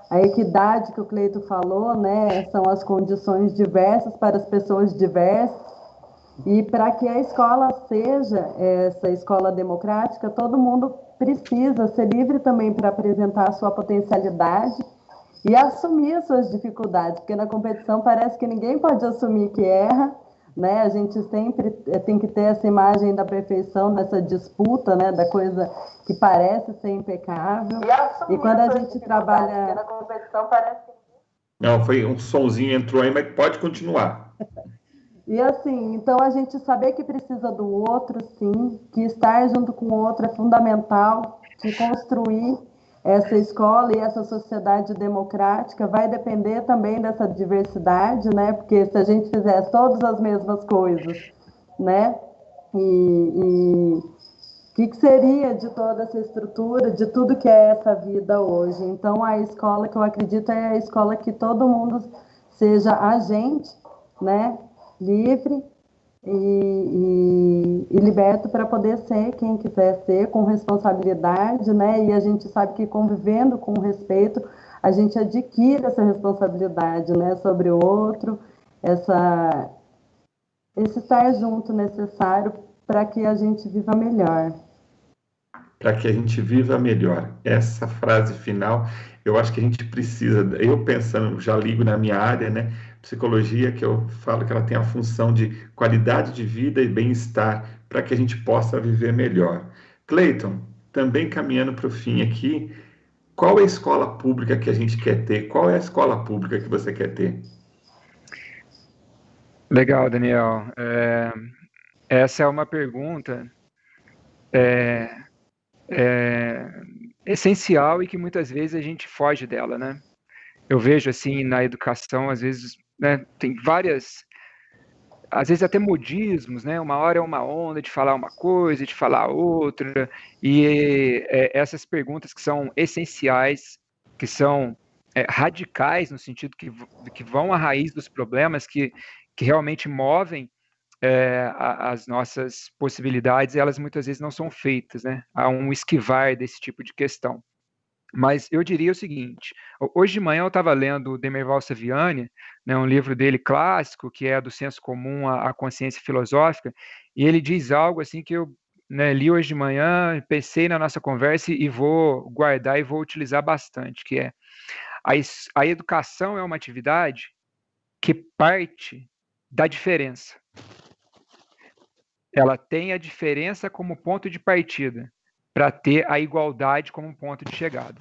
a equidade que o Cleito falou, né, são as condições diversas para as pessoas diversas e para que a escola seja essa escola democrática, todo mundo precisa ser livre também para apresentar a sua potencialidade e assumir as suas dificuldades, porque na competição parece que ninguém pode assumir que erra, né? A gente sempre eh, tem que ter essa imagem da perfeição, dessa disputa, né? Da coisa que parece ser impecável. E, e quando a gente trabalha na competição parece que não, foi um sonzinho entrou aí, mas pode continuar. E assim, então a gente saber que precisa do outro, sim, que estar junto com o outro é fundamental, de construir essa escola e essa sociedade democrática vai depender também dessa diversidade, né? Porque se a gente fizesse todas as mesmas coisas, né? E, o que, que seria de toda essa estrutura, de tudo que é essa vida hoje? Então, a escola que eu acredito é a escola que todo mundo seja agente, né? Livre e, e, e liberto para poder ser quem quiser ser, com responsabilidade, né? E a gente sabe que convivendo com respeito, a gente adquire essa responsabilidade, né? Sobre o outro, essa, esse estar junto necessário para que a gente viva melhor. Para que a gente viva melhor. Essa frase final, eu acho que a gente precisa. Eu pensando, já ligo na minha área, né? Psicologia que eu falo que ela tem a função de qualidade de vida e bem-estar para que a gente possa viver melhor. Cleiton, também caminhando para o fim aqui, qual é a escola pública que a gente quer ter? Qual é a escola pública que você quer ter? Legal, Daniel. É, essa é uma pergunta é, é, essencial e que muitas vezes a gente foge dela, né? Eu vejo assim na educação, às vezes né, tem várias, às vezes até modismos, né? Uma hora é uma onda de falar uma coisa, de falar outra, e é, essas perguntas que são essenciais, que são é, radicais no sentido que, que vão à raiz dos problemas, que, que realmente movem é, as nossas possibilidades, elas muitas vezes não são feitas, né? Há um esquivar desse tipo de questão. Mas eu diria o seguinte: hoje de manhã eu estava lendo o Demerval Saviani, né, um livro dele clássico, que é do senso comum à, consciência filosófica, e ele diz algo assim que eu né, li hoje de manhã, pensei na nossa conversa e vou guardar e vou utilizar bastante, que é a, a educação é uma atividade que parte da diferença. Ela tem a diferença como ponto de partida para ter a igualdade como ponto de chegada.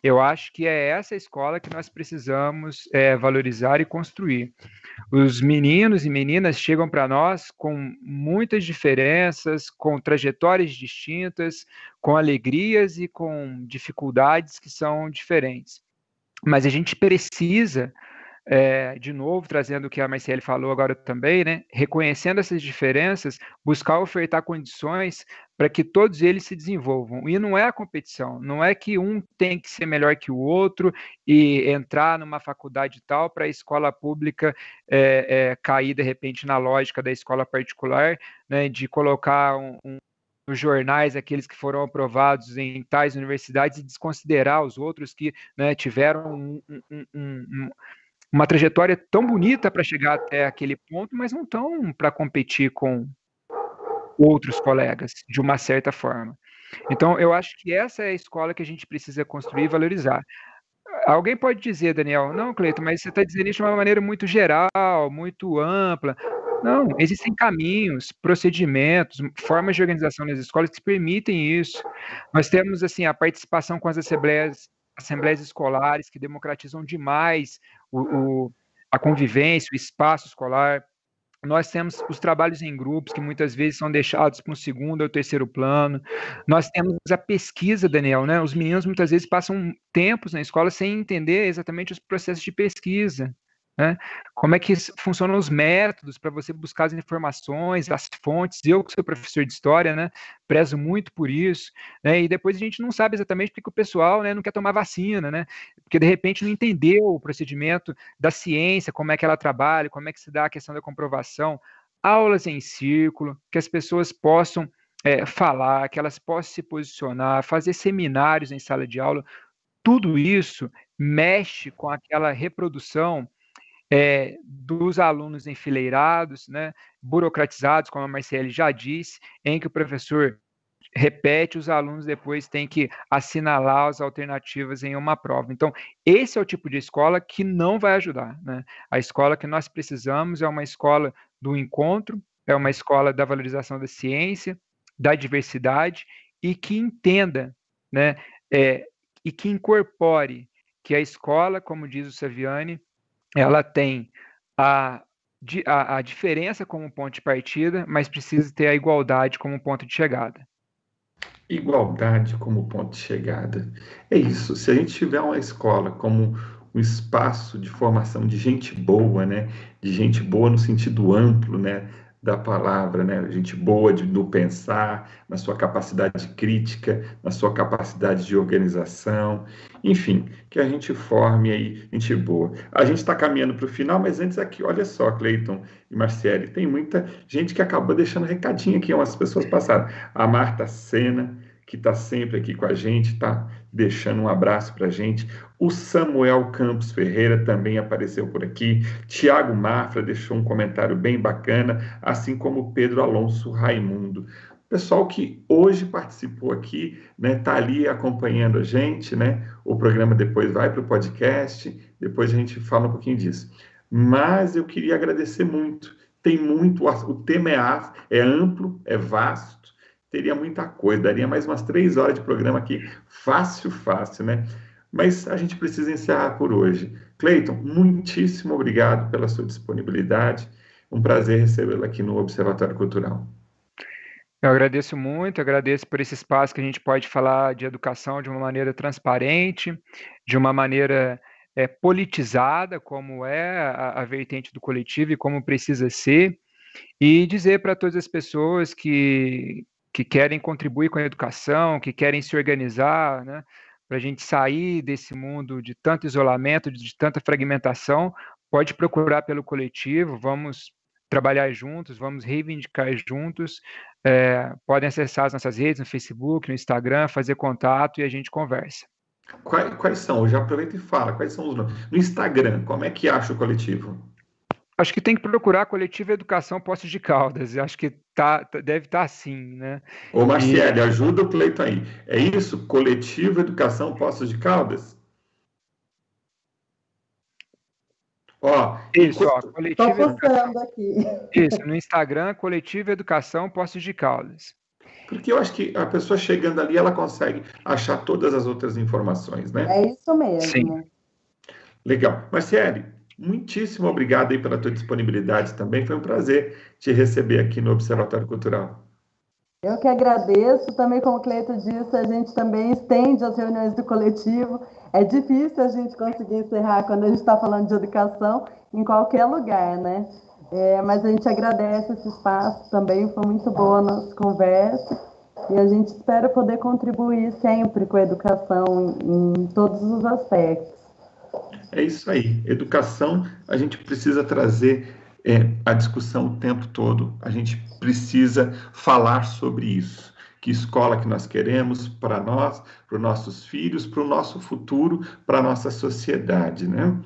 Eu acho que é essa escola que nós precisamos é, valorizar e construir. Os meninos e meninas chegam para nós com muitas diferenças, com trajetórias distintas, com alegrias e com dificuldades que são diferentes. Mas a gente precisa é, de novo, trazendo o que a Marcele falou agora também, né, reconhecendo essas diferenças, buscar ofertar condições para que todos eles se desenvolvam. E não é a competição, não é que um tem que ser melhor que o outro e entrar numa faculdade tal para a escola pública é, é, cair de repente na lógica da escola particular, né, de colocar um, um nos jornais aqueles que foram aprovados em tais universidades e desconsiderar os outros que né, tiveram um, um, um, uma trajetória tão bonita para chegar até aquele ponto, mas não estão para competir com outros colegas, de uma certa forma. Então, eu acho que essa é a escola que a gente precisa construir e valorizar. Alguém pode dizer, Daniel, não, Cleiton, mas você está dizendo isso de uma maneira muito geral, muito ampla. Não, existem caminhos, procedimentos, formas de organização nas escolas que permitem isso. Nós temos assim a participação com as assembleias, assembleias escolares que democratizam demais o, o, a convivência, o espaço escolar. Nós temos os trabalhos em grupos, que muitas vezes são deixados para um segundo ou terceiro plano. Nós temos a pesquisa, Daniel, né? Os meninos muitas vezes passam tempos na escola sem entender exatamente os processos de pesquisa. Né? Como é que funcionam os métodos para você buscar as informações, as fontes? Eu, que sou professor de história, né, prezo muito por isso. Né? E depois a gente não sabe exatamente porque o pessoal né, não quer tomar vacina, né? porque de repente não entendeu o procedimento da ciência, como é que ela trabalha, como é que se dá a questão da comprovação. Aulas em círculo, que as pessoas possam é, falar, que elas possam se posicionar, fazer seminários em sala de aula. Tudo isso mexe com aquela reprodução é, dos alunos enfileirados, né, burocratizados, como a Marcele já disse, em que o professor repete, os alunos depois têm que assinalar as alternativas em uma prova. Então, esse é o tipo de escola que não vai ajudar. Né? A escola que nós precisamos é uma escola do encontro, é uma escola da valorização da ciência, da diversidade e que entenda, né, é, e que incorpore que a escola, como diz o Saviani, ela tem a, a, a diferença como ponto de partida, mas precisa ter a igualdade como ponto de chegada. Igualdade como ponto de chegada. É isso. Se a gente tiver uma escola como um espaço de formação de gente boa, né? De gente boa no sentido amplo, né? Da palavra, né? Gente boa de, do pensar, na sua capacidade crítica, na sua capacidade de organização, enfim, que a gente forme aí gente boa. A gente está caminhando para o final, mas antes aqui, olha só, Cleiton e Marciele, tem muita gente que acabou deixando recadinho aqui, umas pessoas passaram. A Marta Sena, que está sempre aqui com a gente, está deixando um abraço para a gente. O Samuel Campos Ferreira também apareceu por aqui. Tiago Mafra deixou um comentário bem bacana, assim como Pedro Alonso Raimundo. Pessoal que hoje participou aqui, né, tá ali acompanhando a gente, né? O programa depois vai para o podcast, depois a gente fala um pouquinho disso. Mas eu queria agradecer muito. Tem muito, o tema é, é amplo, é vasto teria muita coisa, daria mais umas três horas de programa aqui, fácil, fácil, né? Mas a gente precisa encerrar por hoje. Cleiton, muitíssimo obrigado pela sua disponibilidade. Um prazer recebê-lo aqui no Observatório Cultural. Eu agradeço muito, agradeço por esse espaço que a gente pode falar de educação de uma maneira transparente, de uma maneira é, politizada, como é a, a vertente do coletivo e como precisa ser, e dizer para todas as pessoas que, que querem contribuir com a educação, que querem se organizar, né, para a gente sair desse mundo de tanto isolamento, de tanta fragmentação, pode procurar pelo coletivo, vamos trabalhar juntos, vamos reivindicar juntos, é, podem acessar as nossas redes no Facebook, no Instagram, fazer contato e a gente conversa. Quais, quais são? Já aproveita e fala, quais são os nomes? No Instagram, como é que acha o coletivo? Acho que tem que procurar coletiva educação Poços de Caldas. Acho que tá, tá deve estar tá assim, né? Ô, Marciele, e... ajuda o Cleiton aí. É isso? Coletiva Educação Poços de Caldas? Ó, isso, ó, coletiva aqui. Isso, no Instagram, Coletiva Educação Poços de Caldas. Porque eu acho que a pessoa chegando ali, ela consegue achar todas as outras informações, né? É isso mesmo. Sim. Legal. Marciele, Muitíssimo obrigado aí pela tua disponibilidade também. Foi um prazer te receber aqui no Observatório Cultural. Eu que agradeço. Também, como o Cleito disse, a gente também estende as reuniões do coletivo. É difícil a gente conseguir encerrar quando a gente está falando de educação em qualquer lugar, né? É, mas a gente agradece esse espaço também. Foi muito boa a nossa conversa. E a gente espera poder contribuir sempre com a educação em, em todos os aspectos. É isso aí. Educação, a gente precisa trazer é, a discussão o tempo todo, a gente precisa falar sobre isso. que escola que nós queremos para nós, para os nossos filhos, para o nosso futuro, para a nossa sociedade, né?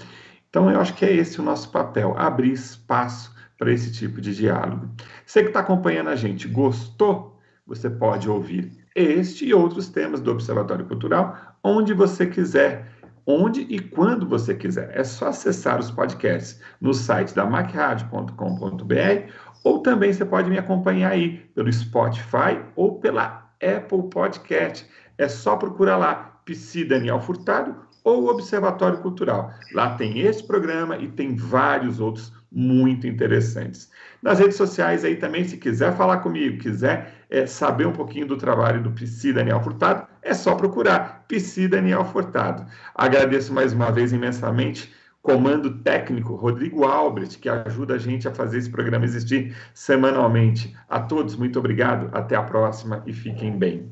Então, eu acho que é esse o nosso papel, abrir espaço para esse tipo de diálogo. Você que está acompanhando a gente, gostou? Você pode ouvir este e outros temas do Observatório Cultural onde você quiser, onde e quando você quiser. É só acessar os podcasts no site da macradio.com.br ou também você pode me acompanhar aí pelo Spotify ou pela Apple Podcast. É só procurar lá Psi Daniel Furtado ou Observatório Cultural. Lá tem esse programa e tem vários outros muito interessantes. Nas redes sociais aí também, se quiser falar comigo, quiser é, saber um pouquinho do trabalho do Psi Daniel Furtado, é só procurar Psi Daniel Furtado. Agradeço mais uma vez imensamente comando técnico Rodrigo Albrecht, que ajuda a gente a fazer esse programa existir semanalmente. A todos, muito obrigado, até a próxima e fiquem bem.